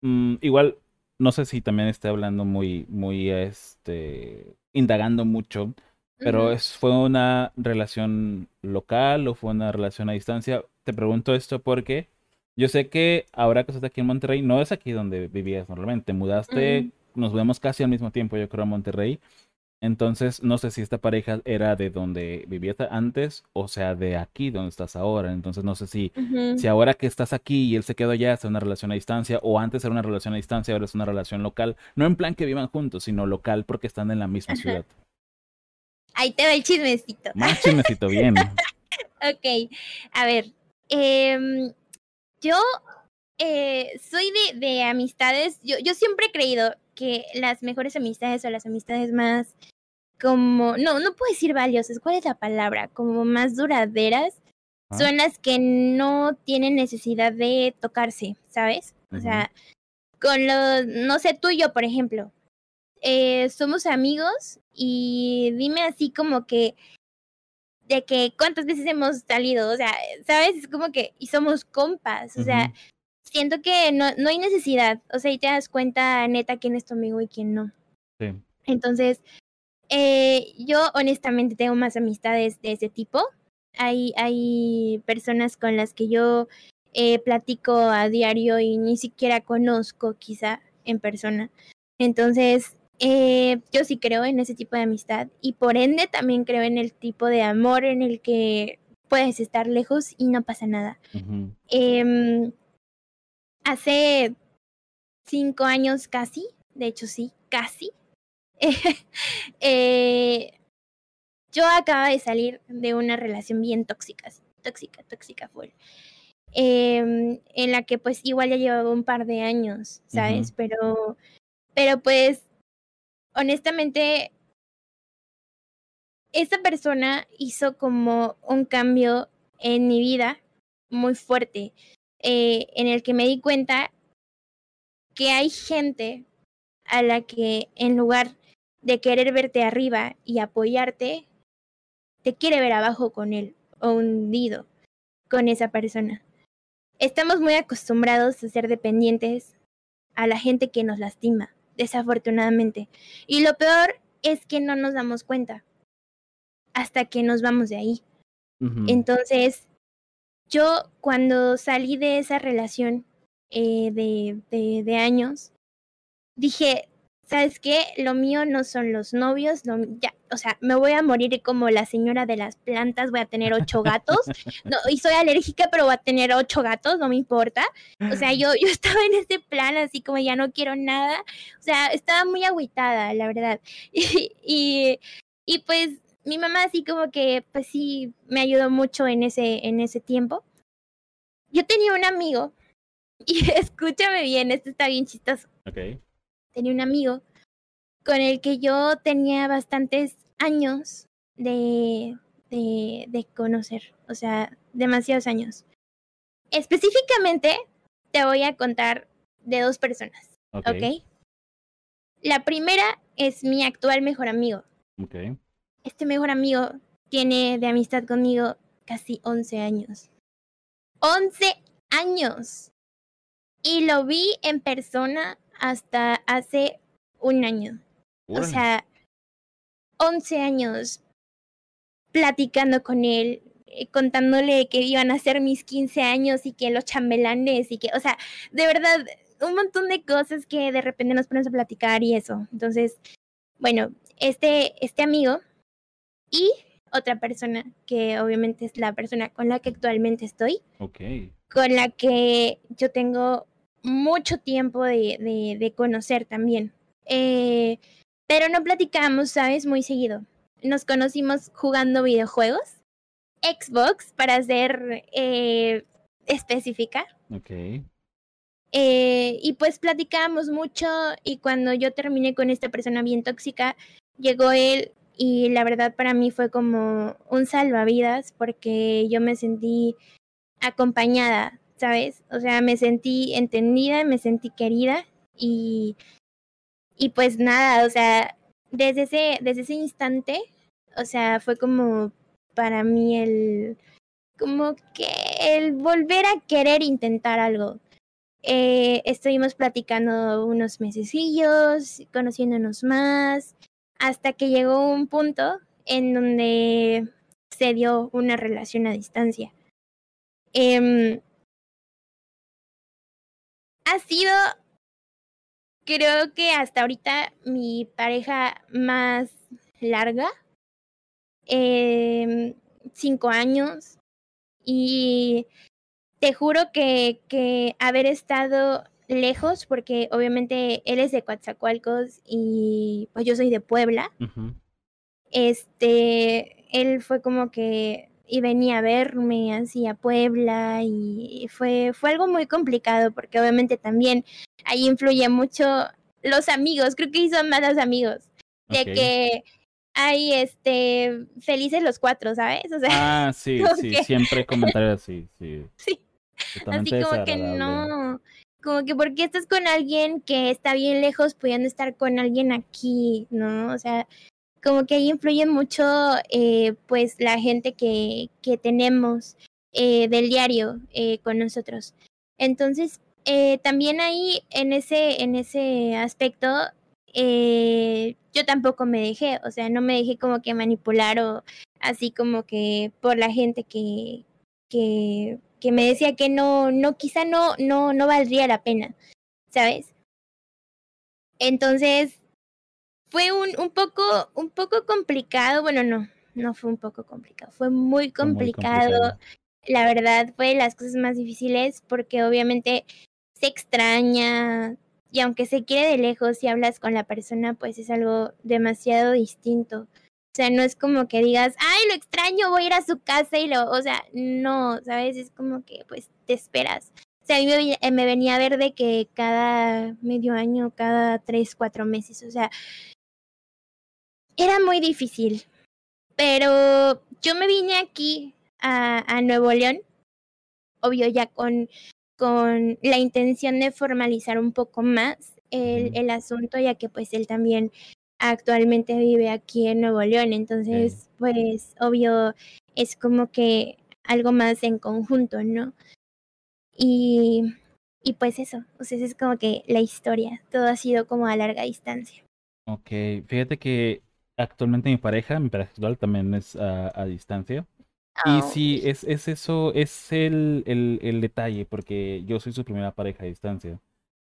mm, igual, no sé si también está hablando muy, muy, este, indagando mucho, pero es, ¿fue una relación local o fue una relación a distancia? Te pregunto esto porque yo sé que ahora que estás aquí en Monterrey, no es aquí donde vivías normalmente, mudaste nos vemos casi al mismo tiempo, yo creo, a Monterrey. Entonces, no sé si esta pareja era de donde vivías antes o sea de aquí donde estás ahora. Entonces, no sé si, si ahora que estás aquí y él se quedó allá, es una relación a distancia o antes era una relación a distancia, ahora es una relación local. No en plan que vivan juntos, sino local porque están en la misma ciudad. Ahí te va el chismecito. Más chismecito, bien. ok, a ver. Em, yo eh, soy de, de amistades, yo, yo siempre he creído que las mejores amistades o las amistades más como, no, no puedo decir valiosas, ¿cuál es la palabra? Como más duraderas, ah. son las que no tienen necesidad de tocarse, ¿sabes? O sea, con los, no sé, tú y yo, por ejemplo, eh, somos amigos y dime así como que, de que cuántas veces hemos salido, o sea, ¿sabes? Es como que, y somos compas, o sea, siento que no, no hay necesidad. O sea, y te das cuenta, neta, quién es tu amigo y quién no. Sí. Entonces, eh, yo honestamente tengo más amistades de ese tipo. Hay, hay personas con las que yo eh, platico a diario y ni siquiera conozco quizá en persona. Entonces, Eh, yo sí creo en ese tipo de amistad y por ende también creo en el tipo de amor en el que puedes estar lejos y no pasa nada. eh, hace cinco años casi, de hecho sí, casi, eh, yo acaba de salir de una relación bien tóxica, tóxica, tóxica full. Eh, en la que pues igual ya llevaba un par de años, ¿sabes? Pero, pero pues, honestamente, esa persona hizo como un cambio en mi vida muy fuerte, eh, en el que me di cuenta que hay gente a la que en lugar de querer verte arriba y apoyarte, te quiere ver abajo con él o hundido con esa persona. Estamos muy acostumbrados a ser dependientes a la gente que nos lastima, desafortunadamente. Y lo peor es que no nos damos cuenta hasta que nos vamos de ahí. Entonces, yo cuando salí de esa relación eh, de, de, de, años, dije, ¿sabes qué? Lo mío no son los novios, no, ya, o sea, me voy a morir como la señora de las plantas, voy a tener ocho gatos, no, y soy alérgica, pero voy a tener ocho gatos, no me importa. O sea, yo, yo estaba en ese plan así como ya no quiero nada, o sea, estaba muy agüitada, la verdad. Y, y, y pues mi mamá así como que, pues sí, me ayudó mucho en ese, en ese tiempo. Yo tenía un amigo, y escúchame bien, esto está bien chistoso. Ok tenía un amigo con el que yo tenía bastantes años de, de, de conocer, o sea, demasiados años. Específicamente, te voy a contar de dos personas, ¿ok? okay? La primera es mi actual mejor amigo. Okay. Este mejor amigo tiene de amistad conmigo casi 11 años. 11 años. Y lo vi en persona hasta hace un año. Bueno. O sea, 11 años platicando con él, eh, contándole que iban a ser mis 15 años y que los chambelanes y que, o sea, de verdad, un montón de cosas que de repente nos ponemos a platicar y eso. Entonces, bueno, este, este amigo y otra persona que obviamente es la persona con la que actualmente estoy. Okay. Con la que yo tengo mucho tiempo de, de, de conocer también. Eh, pero no platicamos, ¿sabes? Muy seguido. Nos conocimos jugando videojuegos. Xbox, para ser eh, específica. Ok. Eh, y pues platicábamos mucho y cuando yo terminé con esta persona bien tóxica, llegó él y la verdad para mí fue como un salvavidas porque yo me sentí acompañada, ¿sabes? O sea, me sentí entendida, me sentí querida y, y pues nada, o sea, desde ese, desde ese instante, o sea, fue como para mí el, como que el volver a querer intentar algo. Eh, estuvimos platicando unos mesecillos, conociéndonos más, hasta que llegó un punto en donde se dio una relación a distancia. Eh, ha sido, creo que hasta ahorita, mi pareja más larga. Eh, cinco años. Y te juro que, que haber estado lejos, porque obviamente él es de Coatzacoalcos y pues yo soy de Puebla. Uh -huh. Este, él fue como que y venía a verme así a Puebla y fue, fue algo muy complicado porque obviamente también ahí influye mucho los amigos, creo que hizo más los amigos, de okay. que hay este felices los cuatro, ¿sabes? O sea, ah, sí, sí, que... siempre comentarios así, sí. Sí. Así como que no, como que porque estás con alguien que está bien lejos pudiendo estar con alguien aquí, ¿no? O sea, como que ahí influye mucho eh, pues la gente que, que tenemos eh, del diario eh, con nosotros. Entonces, también ahí en ese, en ese aspecto, yo tampoco me dejé, o sea, no me dejé como que manipular o así como que por la gente que, que, que me decía que no, no, quizá no, no, no valdría la pena, ¿sabes? Entonces, fue un, un, poco, un poco complicado, bueno, no, no fue un poco complicado, fue muy complicado. muy complicado. La verdad, fue de las cosas más difíciles porque obviamente se extraña y aunque se quiere de lejos y hablas con la persona, pues es algo demasiado distinto. O sea, no es como que digas, ay, lo extraño, voy a ir a su casa y lo, o sea, no, ¿sabes? Es como que pues te esperas. O sea, a mí me, me venía a ver de que cada medio año, cada tres, cuatro meses, o sea, era muy difícil. Pero yo me vine aquí a, a Nuevo León, obvio ya con, con la intención de formalizar un poco más el, el asunto, ya que pues él también actualmente vive aquí en Nuevo León, entonces pues obvio es como que algo más en conjunto, ¿no? Y, y pues eso, o sea, es como que la historia, todo ha sido como a larga distancia. Ok, fíjate que actualmente mi pareja, mi pareja actual también es a, distancia. Y oh. sí, es, es eso, es el, el, el, detalle, porque yo soy su primera pareja a distancia.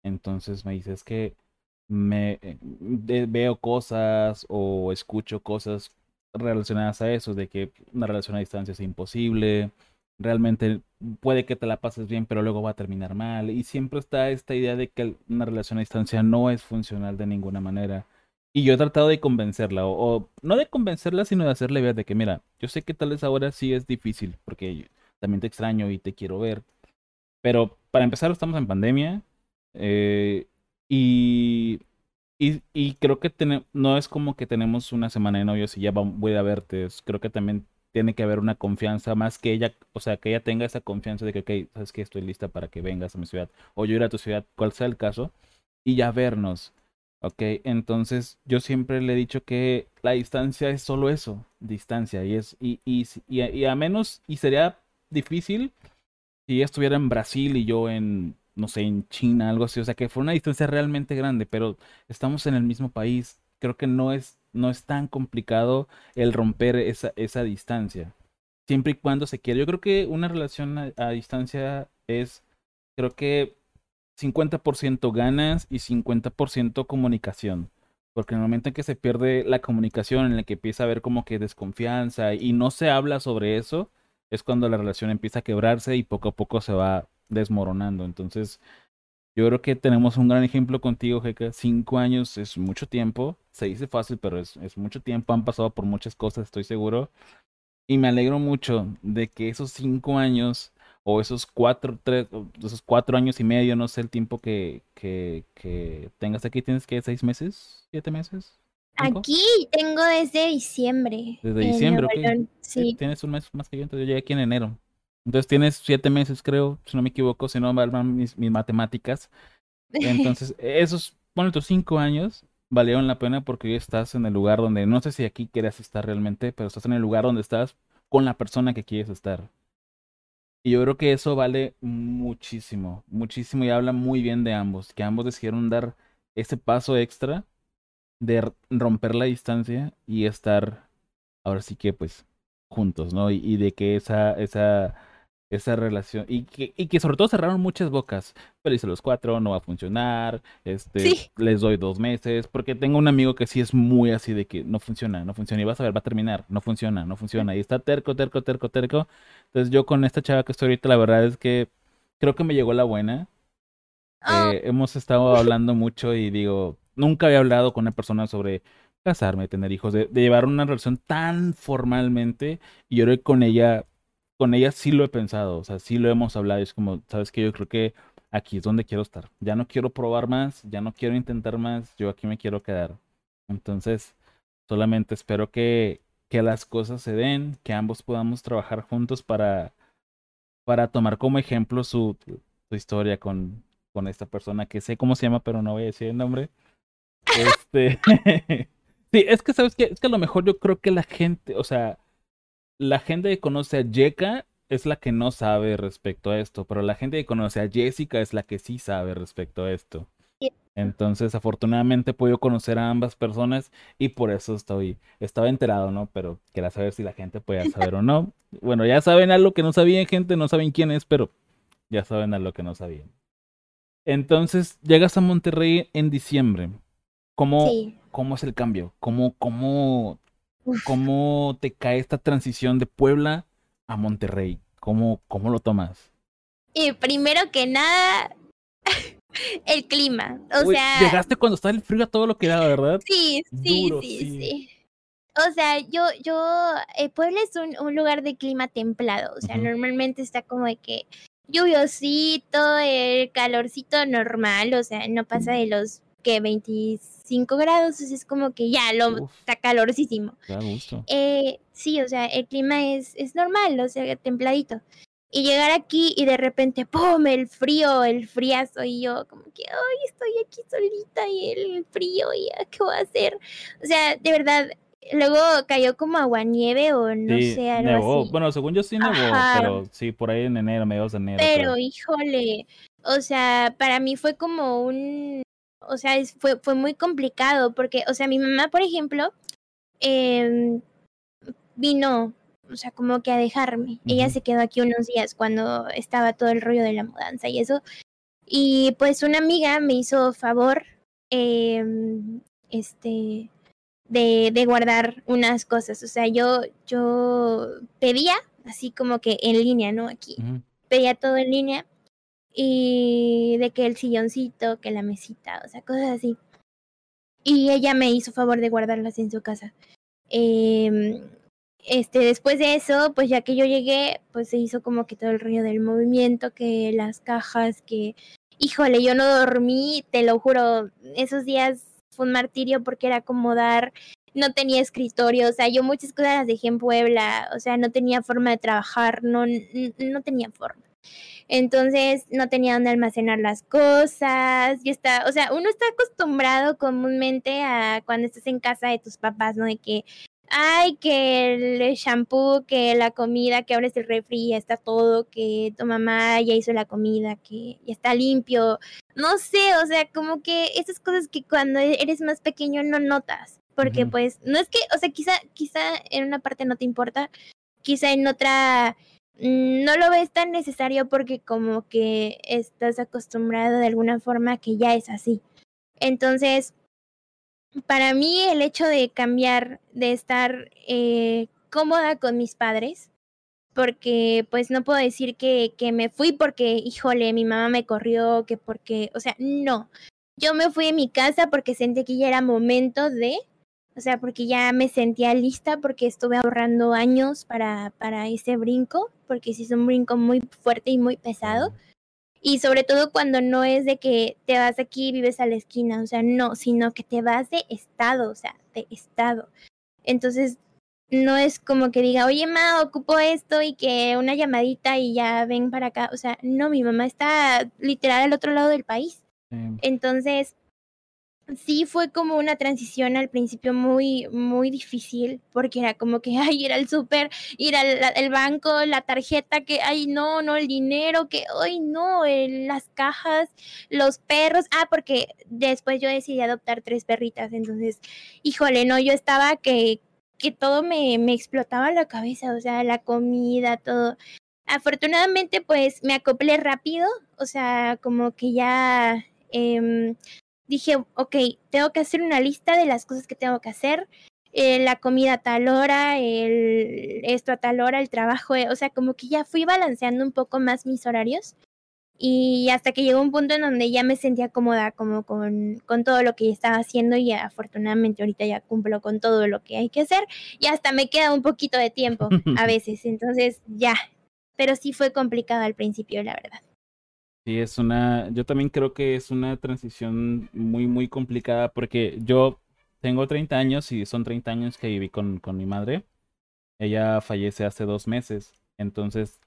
Entonces me dices que me eh, veo cosas o escucho cosas relacionadas a eso, de que una relación a distancia es imposible, realmente puede que te la pases bien, pero luego va a terminar mal. Y siempre está esta idea de que una relación a distancia no es funcional de ninguna manera. Y yo he tratado de convencerla, o, no de convencerla, sino de hacerle ver de que, mira, yo sé que tal vez ahora sí es difícil, porque también te extraño y te quiero ver. Pero para empezar, estamos en pandemia. Eh, y, y, y, creo que no es como que tenemos una semana de novios y ya voy a verte. Creo que también tiene que haber una confianza más que ella, o sea, que ella tenga esa confianza de que, ok, sabes que estoy lista para que vengas a mi ciudad o yo ir a tu ciudad, cual sea el caso, y ya vernos. Ok, entonces yo siempre le he dicho que la distancia es solo eso, distancia, y es, y, y, y, a, menos, y sería difícil si ella estuviera en Brasil y yo en, no sé, en China, algo así, o sea, que fue una distancia realmente grande, pero estamos en el mismo país, creo que no es, no es tan complicado el romper esa, esa distancia, siempre y cuando se quiere. Yo creo que una relación a distancia es, creo que 50% ganas y 50% comunicación. Porque en el momento en que se pierde la comunicación, en el que empieza a haber como que desconfianza y no se habla sobre eso, es cuando la relación empieza a quebrarse y poco a poco se va desmoronando. Entonces, yo creo que tenemos un gran ejemplo contigo, Jeca. Cinco años es mucho tiempo. Se dice fácil, pero es, es mucho tiempo. Han pasado por muchas cosas, estoy seguro. Y me alegro mucho de que esos cinco años o esos cuatro, tres, esos cuatro años y medio, no sé el tiempo que, que, que tengas aquí, ¿tienes que seis meses? ¿Siete meses? Aquí tengo desde diciembre. Desde diciembre, ok. Sí. Tienes un mes más que yo, entonces yo llegué aquí en enero. Entonces tienes siete meses, creo, si no me equivoco, si no van mis, mis matemáticas. Entonces, esos, bueno, tus cinco años valieron la pena porque hoy estás en el lugar donde, no sé si aquí quieres estar realmente, pero estás en el lugar donde estás con la persona que quieres estar. Y yo creo que eso vale muchísimo, muchísimo y habla muy bien de ambos, que ambos decidieron dar ese paso extra de romper la distancia y estar ahora sí que pues juntos, ¿no? Y, y de que esa, esa esa relación y que, y que sobre todo cerraron muchas bocas. Pero dice los cuatro, no va a funcionar, este, les doy dos meses, porque tengo un amigo que sí es muy así de que no funciona, no funciona, y vas a ver, va a terminar, no funciona, no funciona, y está terco, terco, terco, terco. Entonces yo con esta chava que estoy ahorita, la verdad es que creo que me llegó la buena. Ah. Eh, hemos estado hablando mucho y digo, nunca había hablado con una persona sobre casarme, tener hijos, de, de llevar una relación tan formalmente, y yo creo que con ella con ella sí lo he pensado, o sea, sí lo hemos hablado. Es como, sabes que yo creo que aquí es donde quiero estar. Ya no quiero probar más, ya no quiero intentar más, yo aquí me quiero quedar. Entonces, solamente espero que, que las cosas se den, que ambos podamos trabajar juntos para, para tomar como ejemplo su, su historia con, con esta persona que sé cómo se llama, pero no voy a decir el nombre. Este. sí, es que sabes que es que a lo mejor yo creo que la gente, o sea, la gente que conoce a Jeka es la que no sabe respecto a esto, pero la gente que conoce a Jessica es la que sí sabe respecto a esto. Entonces, afortunadamente, podido conocer a ambas personas y por eso estoy, estaba enterado, ¿no? Pero quería saber si la gente podía saber o no. Bueno, ya saben algo que no sabían, gente, no saben quién es, pero ya saben algo que no sabían. Entonces, llegas a Monterrey en diciembre. ¿Cómo, ¿Cómo es el cambio? ¿Cómo, cómo, ¿Cómo te cae esta transición de Puebla a Monterrey? ¿Cómo, cómo lo tomas? Y primero que nada, el clima. O sea. Llegaste cuando está el frío a todo lo que da, ¿verdad? Sí, sí, sí, sí, O sea, yo, yo, eh, Puebla es un, un, lugar de clima templado. O sea, normalmente está como de que lluviosito, el calorcito normal. O sea, no pasa de los que 25 grados, es como que ya lo está calorosísimo. Eh, sí, o sea, el clima es, es normal, o sea, templadito. Y llegar aquí y de repente, ¡pum! El frío, el friazo. Y yo, como que, ¡ay! Estoy aquí solita y el frío, y ¿qué voy a hacer? O sea, de verdad, luego cayó como aguanieve o no sé, algo así. Bueno, según yo sí nevó, pero sí, por ahí en enero, mediados de enero. Pero, híjole, o sea, para mí fue como un, o sea, fue, fue muy complicado porque, o sea, mi mamá, por ejemplo, eh, vino o sea, como que a dejarme. Ella se quedó aquí unos días cuando estaba todo el rollo de la mudanza y eso. Y pues una amiga me hizo favor, eh, este, de, de guardar unas cosas. O sea, yo, yo pedía, así como que en línea, ¿no? Aquí. Pedía todo en línea. Y de que el silloncito, que la mesita, o sea, cosas así. Y ella me hizo favor de guardarlas en su casa. Eh, este, después de eso, pues ya que yo llegué, pues se hizo como que todo el rollo del movimiento, que las cajas, que, híjole, yo no dormí, te lo juro, esos días fue un martirio porque era acomodar, no tenía escritorio, o sea, yo muchas cosas las dejé en Puebla, o sea, no tenía forma de trabajar, no, no tenía forma. Entonces no tenía dónde almacenar las cosas. Y está, o sea, uno está acostumbrado comúnmente a cuando estás en casa de tus papás, ¿no? De que ay, que el shampoo, que la comida, que abres el refri, ya está todo, que tu mamá ya hizo la comida, que ya está limpio. No sé, o sea, como que esas cosas que cuando eres más pequeño no notas. Porque pues, no es que, o sea, quizá, quizá en una parte no te importa, quizá en otra no lo ves tan necesario porque como que estás acostumbrado de alguna forma que ya es así. Entonces, para mí el hecho de cambiar, de estar eh, cómoda con mis padres, porque pues no puedo decir que, que me fui porque, híjole, mi mamá me corrió, que porque, o sea, no. Yo me fui de mi casa porque sentí que ya era momento de, o sea, porque ya me sentía lista, porque estuve ahorrando años para, para ese brinco, porque sí es un brinco muy fuerte y muy pesado. Y sobre todo cuando no es de que te vas aquí y vives a la esquina, o sea, no, sino que te vas de estado, o sea, de estado. Entonces, no es como que diga, oye, ma, ocupo esto y que una llamadita y ya ven para acá. O sea, no, mi mamá está literal al otro lado del país. Entonces, sí fue como una transición al principio muy, muy difícil, porque era como que, ay, ir al súper, ir al, banco, la tarjeta, que, ay, no, no, el dinero, que, ay, no, las cajas, los perros, ah, porque después yo decidí adoptar tres perritas, entonces, híjole, no, yo estaba que, que todo me, me explotaba la cabeza, o sea, la comida, todo. Afortunadamente, pues me acoplé rápido, o sea, como que ya eh, dije, ok, tengo que hacer una lista de las cosas que tengo que hacer. Eh, la comida a tal hora, el, esto a tal hora, el trabajo, eh, o sea, como que ya fui balanceando un poco más mis horarios y hasta que llegó un punto en donde ya me sentía cómoda como con, con todo lo que estaba haciendo y afortunadamente ahorita ya cumplo con todo lo que hay que hacer y hasta me queda un poquito de tiempo a veces, entonces ya, pero sí fue complicado al principio, la verdad. Sí, es una, yo también creo que es una transición muy, muy complicada porque yo tengo 30 años y son 30 años que viví con, con mi madre. Ella fallece hace dos meses, entonces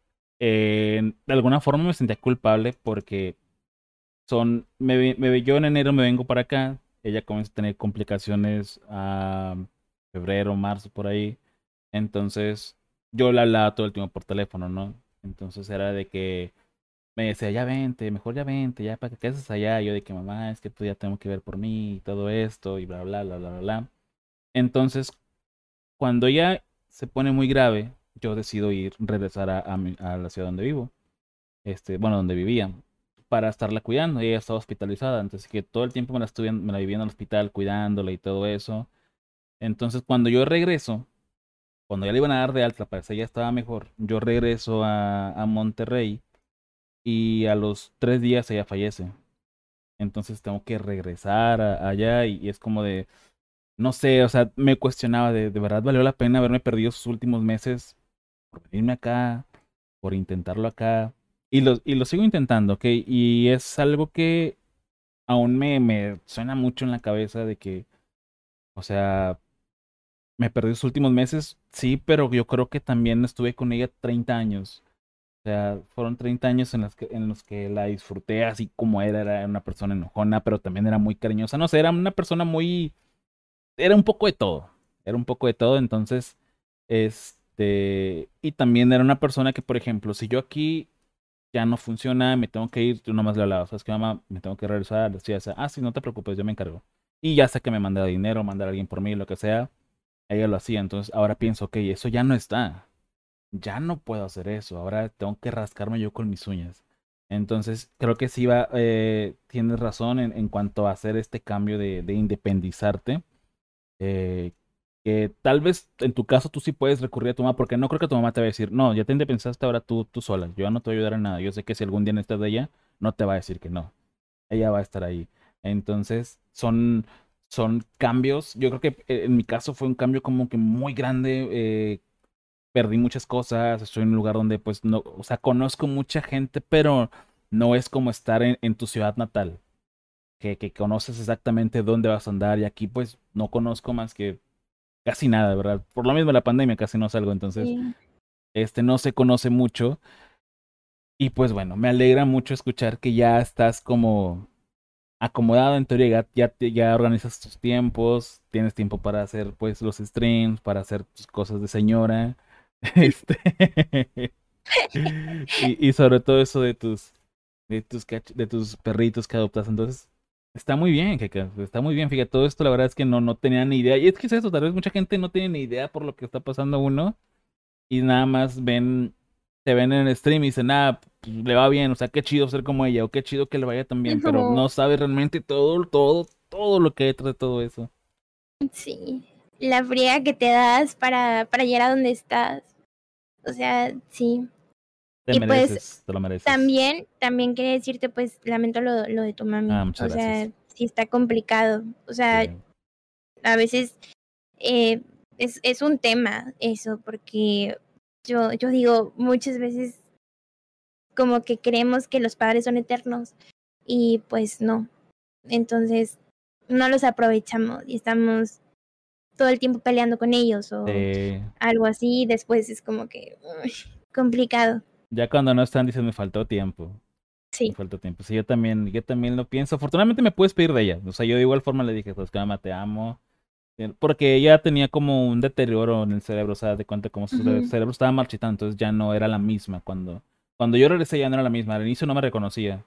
de alguna forma me sentía culpable porque son, me, me, yo en enero me vengo para acá, ella comienza a tener complicaciones a febrero, marzo, por ahí. Entonces, yo la hablaba todo el tiempo por teléfono, ¿no? Entonces era de que me decía, ya vente, mejor ya vente, ya para que haces allá. yo de que mamá, es que pues ya tengo que ver por mí y todo esto y bla, bla, bla, bla, bla. Entonces, cuando ya se pone muy grave, yo decido ir, regresar a, a, la ciudad donde vivo. Este, bueno, donde vivía. para estarla cuidando. Ella estaba hospitalizada, entonces que todo el tiempo me la estuve, me la viví en el hospital cuidándola y todo eso. Entonces cuando yo regreso, cuando ya le iban a dar de alta, para que ella estaba mejor, yo regreso a, a Monterrey y a los tres días ella fallece. Entonces tengo que regresar allá y, es como de, no sé, o sea, me cuestionaba de, de verdad valió la pena haberme perdido sus últimos meses por venirme acá, por intentarlo acá. Y lo, y lo sigo intentando, ¿ok? Y es algo que aún me, me suena mucho en la cabeza de que, o sea, me perdí sus últimos meses, sí, pero yo creo que también estuve con ella 30 años. O sea, fueron 30 años en los, que, en los que la disfruté así como era, era una persona enojona, pero también era muy cariñosa. No sé, era una persona muy... Era un poco de todo. Era un poco de todo, entonces, este... Y también era una persona que, por ejemplo, si yo aquí ya no funciona, me tengo que ir, tú nomás le hablabas, ¿sabes qué, mamá? Me tengo que regresar, decía, ah, sí, no te preocupes, yo me encargo. Y ya sé que me manda dinero, mandar a alguien por mí, lo que sea, ella lo hacía. Entonces ahora pienso, ok, eso ya no está ya no puedo hacer eso, ahora tengo que rascarme yo con mis uñas. Entonces, creo que sí va, eh, tienes razón en, en, cuanto a hacer este cambio de, de independizarte. Eh, que tal vez en tu caso tú sí puedes recurrir a tu mamá, porque no creo que tu mamá te va a decir, no, ya te independizaste ahora tú, tú sola, yo no te voy a ayudar en nada. Yo sé que si algún día necesitas de ella, no te va a decir que no. Ella va a estar ahí. Entonces, son, son cambios. Yo creo que eh, en mi caso fue un cambio como que muy grande. Perdí muchas cosas, estoy en un lugar donde pues no, o sea, conozco mucha gente, pero no es como estar en, en tu ciudad natal, que, que, conoces exactamente dónde vas a andar y aquí pues no conozco más que casi nada, ¿verdad? Por lo mismo la pandemia casi no salgo, entonces este no se conoce mucho. Y pues bueno, me alegra mucho escuchar que ya estás como acomodado en teoría, ya, ya, ya, organizas tus tiempos, tienes tiempo para hacer pues los streams, para hacer tus cosas de señora. Este. y, y, sobre todo eso de tus, de tus, de tus perritos que adoptas. Entonces, está muy bien, que Está muy bien. Fíjate, todo esto la verdad es que no, no tenía ni idea. Y es que es eso, tal vez mucha gente no tiene ni idea por lo que está pasando uno. Y nada más ven, te ven en el stream y dicen, ah, pues, le va bien, o sea, qué chido ser como ella, o qué chido que le vaya tan bien, pero no sabe realmente todo, todo, todo lo que hay detrás de todo eso. Sí, la fría que te das para, para llegar a donde estás. O sea, sí. Te y pues, mereces, pues, te lo mereces. También, también quería decirte, pues, lamento lo, lo de tu mami. Ah, muchas o gracias. sea, sí está complicado. O sea, sí. a veces eh, es, es un tema eso, porque yo, yo digo, muchas veces como que creemos que los padres son eternos y pues no. Entonces, no los aprovechamos y estamos todo el tiempo peleando con ellos o eh, algo así, después es como que uy, complicado. Ya cuando no están dicen me faltó tiempo. Sí. Me faltó tiempo. Sí, yo también, yo también lo pienso. Afortunadamente me puedes pedir de ella. O sea, yo de igual forma le dije, pues cama, te amo. Porque ella tenía como un deterioro en el cerebro, o sea, de cuenta como su uh -huh. cerebro estaba marchitando, entonces ya no era la misma. Cuando, cuando yo regresé ya no era la misma. Al inicio no me reconocía.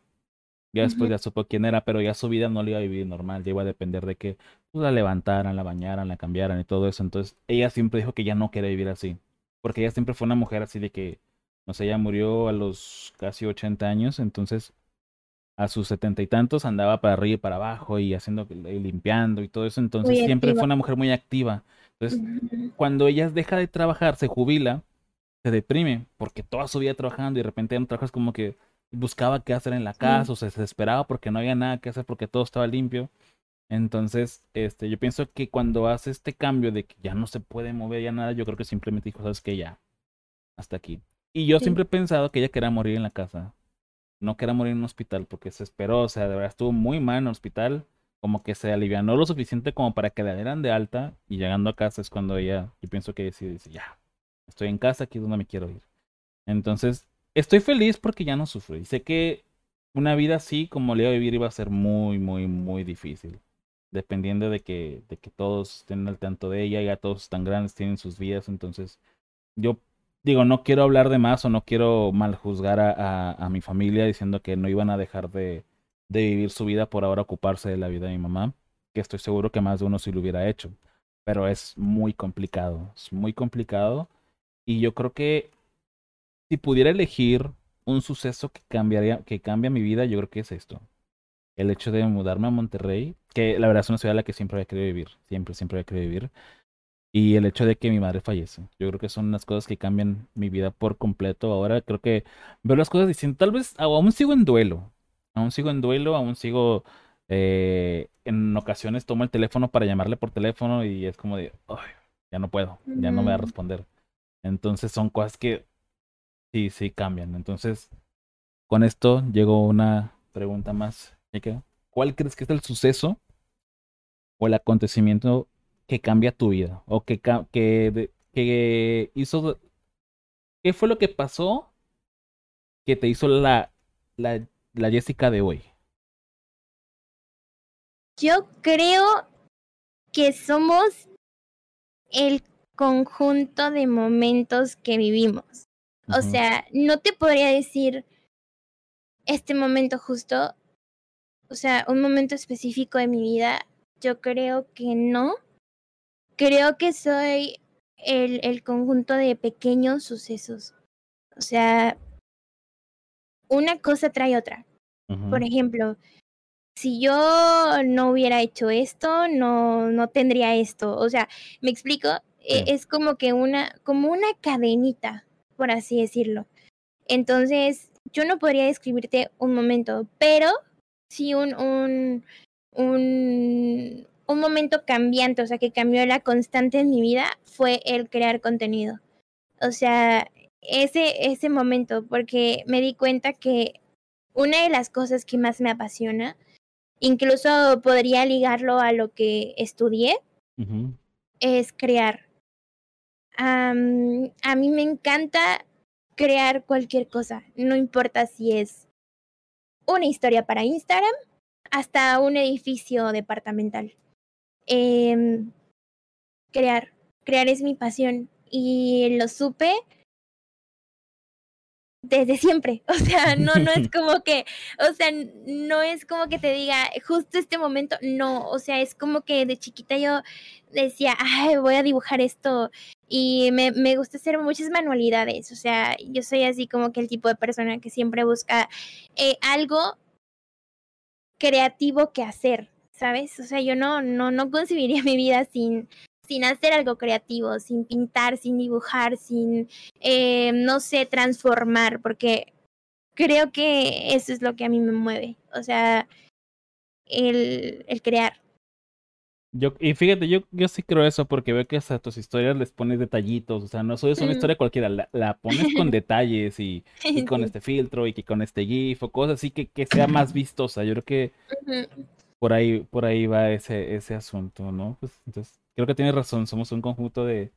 Ya después uh -huh. ya supo quién era, pero ya su vida no le iba a vivir normal. Ya iba a depender de que pues, la levantaran, la bañaran, la cambiaran y todo eso. Entonces ella siempre dijo que ya no quería vivir así. Porque ella siempre fue una mujer así de que, no sé, ella murió a los casi 80 años. Entonces a sus setenta y tantos andaba para arriba y para abajo y haciendo y limpiando y todo eso. Entonces muy siempre activa. fue una mujer muy activa. Entonces, uh -huh. cuando ella deja de trabajar, se jubila, se deprime, porque toda su vida trabajando y de repente no trabajas como que buscaba qué hacer en la casa sí. o se desesperaba porque no había nada que hacer porque todo estaba limpio. Entonces, este, yo pienso que cuando hace este cambio de que ya no se puede mover ya nada, yo creo que simplemente dijo, sabes que ya, hasta aquí. Y yo sí. siempre he pensado que ella quería morir en la casa no quería morir en un hospital porque se esperó, o sea, de verdad estuvo muy mal en el hospital, como que se alivianó lo suficiente como para que la dieran de alta y llegando a casa es cuando ella, yo pienso que decide, dice, ya, estoy en casa, aquí es donde me quiero ir. Entonces, estoy feliz porque ya no sufro y sé que una vida así como le iba a vivir iba a ser muy, muy, muy difícil. Dependiendo de que, de que todos estén al tanto de ella, ya todos están grandes, tienen sus vidas, entonces yo digo, no quiero hablar de más o no quiero mal juzgar a, a, a, mi familia diciendo que no iban a dejar de, de, vivir su vida por ahora ocuparse de la vida de mi mamá, que estoy seguro que más de uno sí lo hubiera hecho, pero es muy complicado, es muy complicado y yo creo que si pudiera elegir un suceso que cambiaría, que cambia mi vida, yo creo que es esto. El hecho de mudarme a Monterrey, que la verdad es una ciudad en la que siempre había querido vivir, siempre, siempre había querido vivir. Y el hecho de que mi madre fallece. Yo creo que son las cosas que cambian mi vida por completo. Ahora creo que veo las cosas distintas. Tal vez aún sigo en duelo. Aún sigo en duelo, aún sigo... Eh, en ocasiones tomo el teléfono para llamarle por teléfono y es como de, Ay, ya no puedo, ya no me va a responder. Entonces son cosas que sí, sí cambian. Entonces, con esto llegó una pregunta más. ¿Cuál crees que es el suceso o el acontecimiento que cambia tu vida? O que, que, que hizo... ¿Qué fue lo que pasó que te hizo la, la, la Jessica de hoy? Yo creo que somos el conjunto de momentos que vivimos. O sea, no te podría decir este momento justo, o sea, un momento específico de mi vida. Yo creo que no. Creo que soy el, el conjunto de pequeños sucesos. O sea, una cosa trae otra. Por ejemplo, si yo no hubiera hecho esto, no, no tendría esto. O sea, me explico, e, es como que una, como una cadenita, por así decirlo. Entonces, yo no podría describirte un momento, pero sí un, un, un, un momento cambiante, o sea, que cambió la constante en mi vida, fue el crear contenido. O sea, ese, ese momento, porque me di cuenta que una de las cosas que más me apasiona incluso podría ligarlo a lo que estudié, es crear. A mí me encanta crear cualquier cosa, no importa si es una historia para Instagram hasta un edificio departamental. Em, crear, crear es mi pasión y lo supe desde siempre. O sea, no, no es como que, o sea, no es como que te diga justo este momento, no, o sea, es como que de chiquita yo decía, ay, voy a dibujar esto y me, me gusta hacer muchas manualidades, o sea, yo soy así como que el tipo de persona que siempre busca eh, algo creativo que hacer, ¿sabes? O sea, yo no, no, no concebiría mi vida sin, sin hacer algo creativo, sin pintar, sin dibujar, sin, eh, no sé, transformar, porque creo que eso es lo que a mí me mueve, o sea, el, el crear. Yo, y fíjate, yo, yo sí creo eso porque veo que hasta tus historias les pones detallitos, o sea, no es una historia cualquiera, la, la pones con detalles y, y con este filtro y que con este GIF o cosas así que, que sea más vistosa. Yo creo que por ahí, por ahí va ese, ese asunto, ¿no? Pues entonces, creo que tienes razón, somos un conjunto de,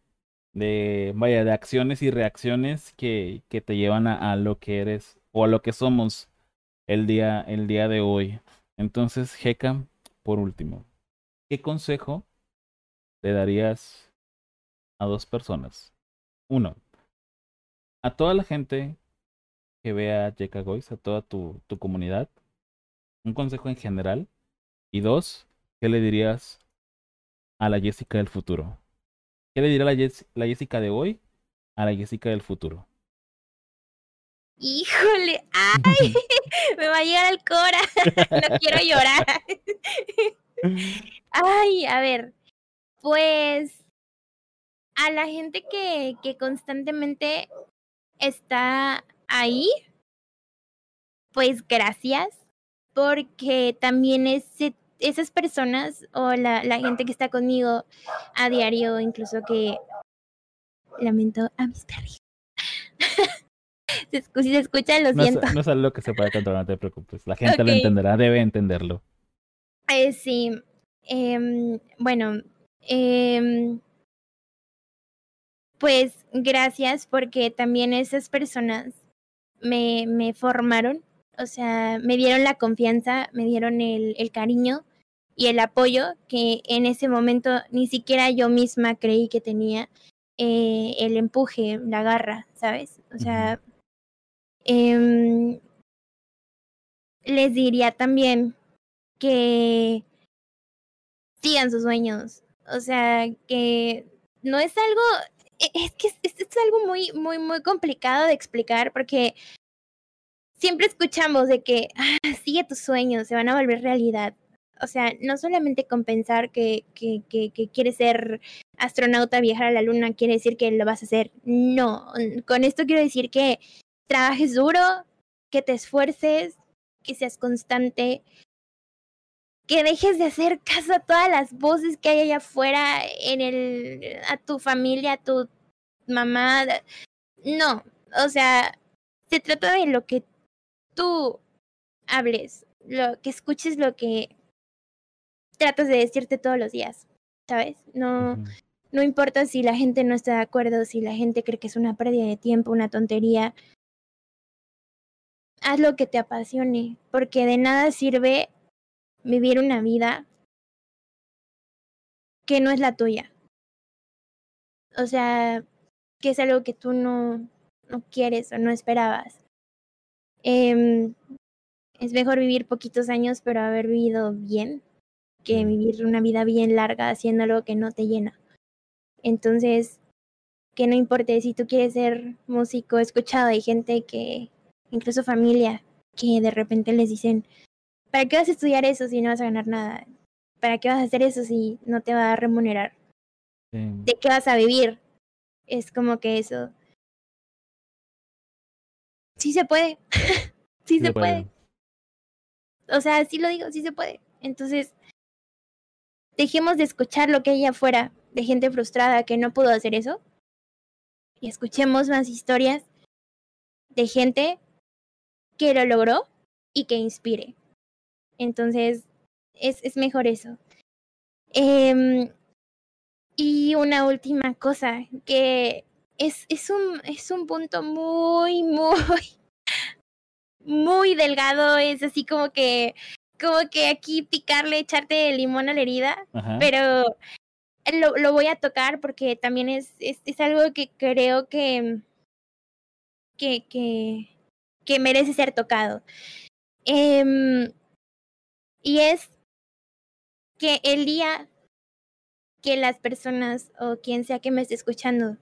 de vaya, de acciones y reacciones que, que te llevan a, a, lo que eres o a lo que somos el día, el día de hoy. Entonces, Heka, por último, ¿qué consejo le darías a dos personas? Uno, a toda la gente que vea Jeka Gois, a toda tu, tu comunidad, un consejo en general. Y dos, ¿qué le dirías a la Jessica del futuro? ¿Qué le dirá la, la Jessica de hoy a la Jessica del futuro? Híjole, ay, me va a llegar al cora, no quiero llorar. ay, a ver, pues a la gente que, que constantemente está ahí, pues gracias, porque también ese esas personas o la, la gente que está conmigo a diario, incluso que lamento a mis perritos. si se escucha, lo siento. no es algo que se puede controlar, no te preocupes. La gente lo entenderá, debe entenderlo. Eh, sí. Eh, bueno, eh, pues gracias porque también esas personas me, me formaron, o sea, me dieron la confianza, me dieron el, el cariño y el apoyo que en ese momento ni siquiera yo misma creí que tenía, eh, el empuje, la garra, ¿sabes? O sea, eh, les diría también que sigan sus sueños, o sea, que no es algo, e, es que es, es algo muy, muy, muy complicado de explicar porque siempre escuchamos de que ah, sigue tus sueños, se van a volver realidad. O sea, no solamente con pensar que, que, que, que quieres ser astronauta, viajar a la luna, quiere decir que lo vas a hacer. No, con esto quiero decir que trabajes duro, que te esfuerces, que seas constante, que dejes de hacer caso a todas las voces que hay allá afuera, en el, a tu familia, a tu mamá. No, o sea, se trata de lo que tú hables, lo que escuches lo que tratas de decirte todos los días, ¿sabes? No, no importa si la gente no está de acuerdo, si la gente cree que es una pérdida de tiempo, una tontería. Haz lo que te apasione, porque de nada sirve vivir una vida que no es la tuya. O sea, que es algo que tú no, no quieres o no esperabas. Eh, es mejor vivir poquitos años pero haber vivido bien que vivir una vida bien larga haciendo algo que no te llena. Entonces, que no importe si tú quieres ser músico, escuchado, hay gente que, incluso familia, que de repente les dicen, ¿para qué vas a estudiar eso si no vas a ganar nada? ¿Para qué vas a hacer eso si no te va a remunerar? ¿De qué vas a vivir? Es como que eso. Sí se puede. sí, se, puede. O sea, sí lo digo, sí se puede. Entonces, dejemos de escuchar lo que hay afuera de gente frustrada que no pudo hacer eso y escuchemos más historias de gente que lo logró y que inspire. Entonces, es, es mejor eso. Eh, y una última cosa, que es, es, un, es un punto muy, muy, muy delgado, es así como que como que aquí picarle, echarte limón a la herida, pero lo, lo, voy a tocar porque también es, es, es algo que creo que, que, que, que merece ser tocado. Eh, y es que el día que las personas o quien sea que me esté escuchando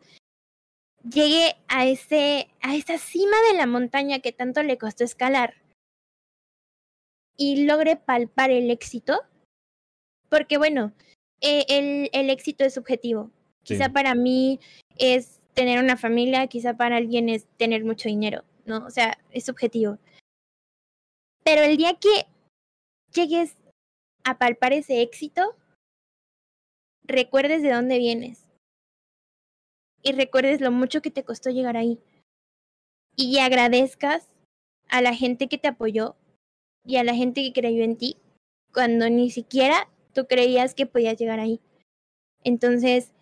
llegue a ese a esa cima de la montaña que tanto le costó escalar y logre palpar el éxito, porque bueno, eh, el, el éxito es subjetivo. Sí. Quizá para mí es tener una familia, quizá para alguien es tener mucho dinero, ¿no? O sea, es subjetivo. Pero el día que llegues a palpar ese éxito, recuerdes de dónde vienes. Y recuerdes lo mucho que te costó llegar ahí. Y agradezcas a la gente que te apoyó, y a la gente que creyó en ti cuando ni siquiera tú creías que podías llegar ahí. Entonces,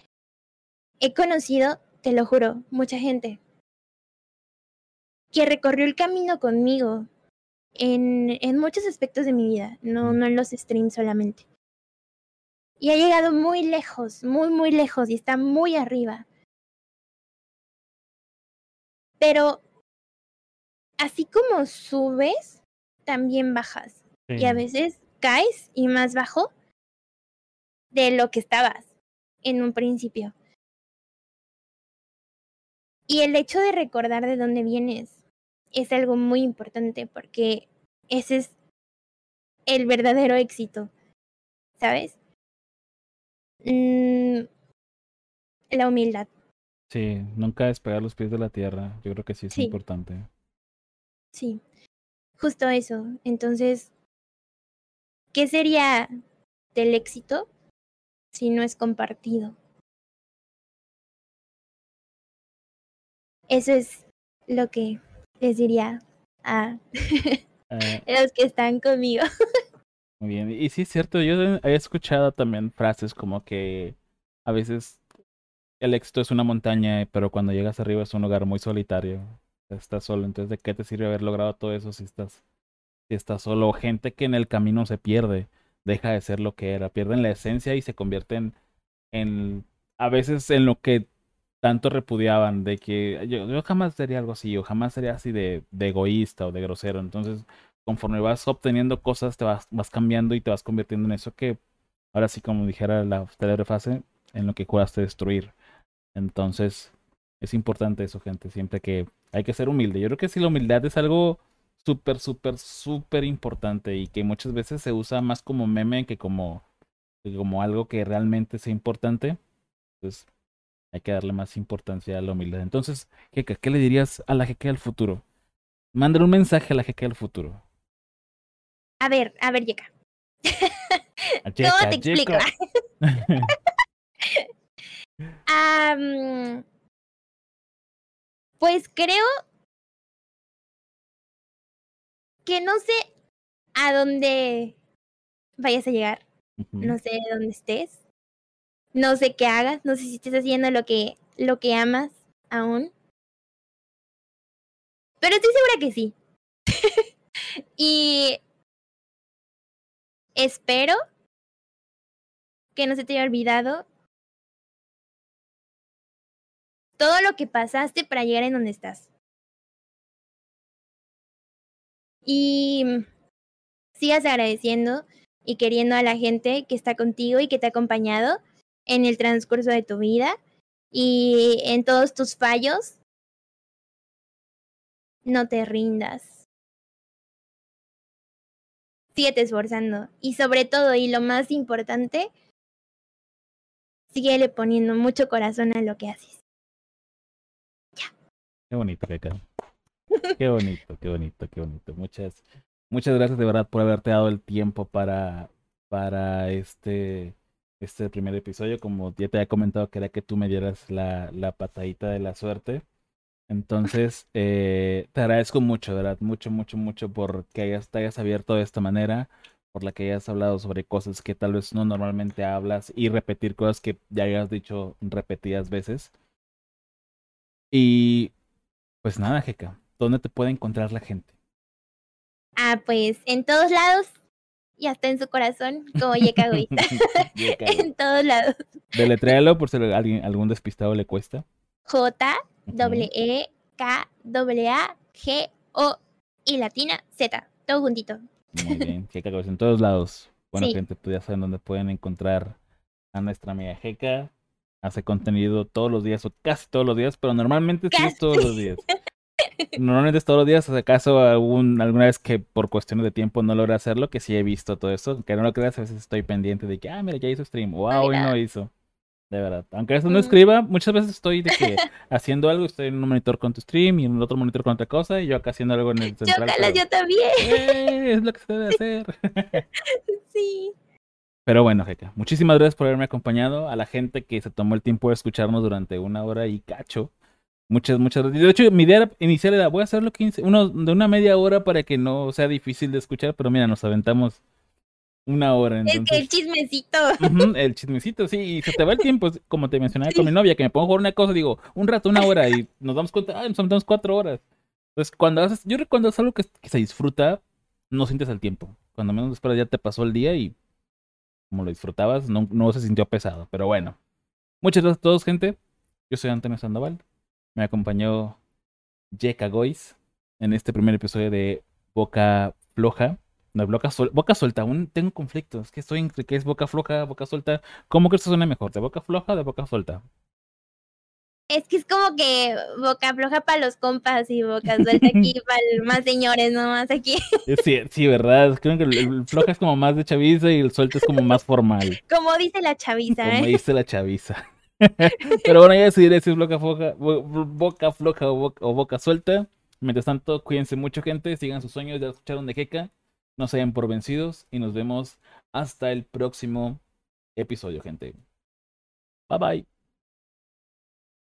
he conocido, te lo juro, mucha gente que recorrió el camino conmigo en, en muchos aspectos de mi vida, no, no en los streams solamente. Y ha llegado muy lejos, muy, muy lejos y está muy arriba. Pero así como subes, también bajas. Sí. Y a veces caes y más bajo de lo que estabas en un principio. Y el hecho de recordar de dónde vienes es algo muy importante porque ese es el verdadero éxito, ¿sabes? Mm, la humildad. Sí, nunca despegar los pies de la tierra. Yo creo que sí es sí. importante. Sí. Justo eso. Entonces, ¿qué sería del éxito si no es compartido? Eso es lo que les diría a uh, los que están conmigo. Muy bien. Y sí es cierto, yo he escuchado también frases como que a veces el éxito es una montaña, pero cuando llegas arriba es un lugar muy solitario estás solo. Entonces, ¿de qué te sirve haber logrado todo eso si estás, si estás solo? Gente que en el camino se pierde, deja de ser lo que era, pierden la esencia y se convierten en, a veces en lo que tanto repudiaban, de que yo, jamás sería algo así, yo jamás sería así de, de, egoísta o de grosero. Entonces, conforme vas obteniendo cosas, te vas, vas cambiando y te vas convirtiendo en eso que, ahora sí, como dijera la fase, en lo que juraste destruir. Entonces, es importante eso, gente, siempre que hay que ser humilde. Yo creo que si la humildad es algo súper, súper, súper importante y que muchas veces se usa más como meme que como, como algo que realmente sea importante. Pues hay que darle más importancia a la humildad. Entonces, Jeca, ¿qué le dirías a la Jeca del futuro? Mándale un mensaje a la Jeca del futuro. A ver, a ver, Jeca. ¿Cómo te explico? pues creo que no sé a dónde vayas a llegar. No sé dónde estés. No sé qué hagas. No sé si estés haciendo lo que, lo que amas aún. Pero estoy segura que sí. y espero que no se te haya olvidado todo lo que pasaste para llegar en donde estás. Y sigas agradeciendo y queriendo a la gente que está contigo y que te ha acompañado en el transcurso de tu vida y en todos tus fallos. No te rindas. Síguete esforzando. Y sobre todo, y lo más importante, síguele poniendo mucho corazón a lo que haces. Qué bonito, Beca. Qué bonito, qué bonito, qué bonito. Muchas, muchas gracias de verdad por haberte dado el tiempo para, para este, este primer episodio. Como ya te había comentado, quería que tú me dieras la, la patadita de la suerte. Entonces, eh, te agradezco mucho, ¿verdad? Mucho, mucho, mucho por que hayas, te hayas abierto de esta manera, por la que hayas hablado sobre cosas que tal vez no normalmente hablas y repetir cosas que ya hayas dicho repetidas veces. Y pues nada, Jeca, ¿dónde te puede encontrar la gente? Ah, pues en todos lados y hasta en su corazón, como Yeka en todos lados. Deletréalo por si alguien, algún despistado le cuesta. J W E K W A G O y latina Z, todo juntito. Muy bien, Jeca en todos lados. Bueno, gente, pues ya saben dónde pueden encontrar a nuestra amiga Jeca. Hace contenido todos los días o casi todos los días, pero normalmente sí es todos los días. Normalmente es todos los días, acaso algún, alguna vez que por cuestiones de tiempo no logré hacerlo, que sí he visto todo eso, que no lo creas, a veces estoy pendiente de que, ah, mira, ya hizo stream, o ah, hoy no hizo. De verdad. Aunque eso no escriba, muchas veces estoy de que haciendo algo, estoy en un monitor con tu stream y en el otro monitor con otra cosa, y yo acá haciendo algo en el central. Yo, yo también. Eh, es lo que se debe hacer. sí. Pero bueno, Jeca, muchísimas gracias por haberme acompañado. A la gente que se tomó el tiempo de escucharnos durante una hora y cacho. Muchas, muchas gracias. De hecho, mi idea inicial era, voy a hacerlo 15, uno, de una media hora para que no sea difícil de escuchar, pero mira, nos aventamos una hora. Entonces... El, chismecito. el chismecito, sí, y se te va el tiempo, como te mencionaba con mi novia, que me pongo a jugar una cosa, digo, un rato, una hora, y nos damos cuenta, ah, nos aventamos cuatro horas. Entonces, cuando haces, yo recuerdo cuando es algo que, se disfruta, no sientes el tiempo. Cuando menos esperas ya te pasó el día y como lo disfrutabas, no, no se sintió pesado. Pero bueno, muchas gracias a todos, gente. Yo soy Antonio Sandoval. Me acompañó Jeka Gois en este primer episodio de Boca Floja. No, boca, boca suelta, aún tengo conflictos. Que estoy entre qué es boca floja, boca suelta. ¿Cómo que esto suena mejor? ¿De boca floja o de boca suelta? Es que es como que boca floja para los compas y boca suelta aquí para más señores, no más aquí. Sí, sí, verdad. Creo que el, floja es como más de chaviza y el suelta es como más formal. Como dice la chaviza, ¿eh? Como dice la chaviza. Pero bueno, ya decidiré si es boca floja, boca floja o boca, suelta. Mientras tanto, cuídense mucho, gente. Sigan sus sueños. Ya escucharon de Jeca. No se vayan por vencidos. Y nos vemos hasta el próximo episodio, gente. Bye bye.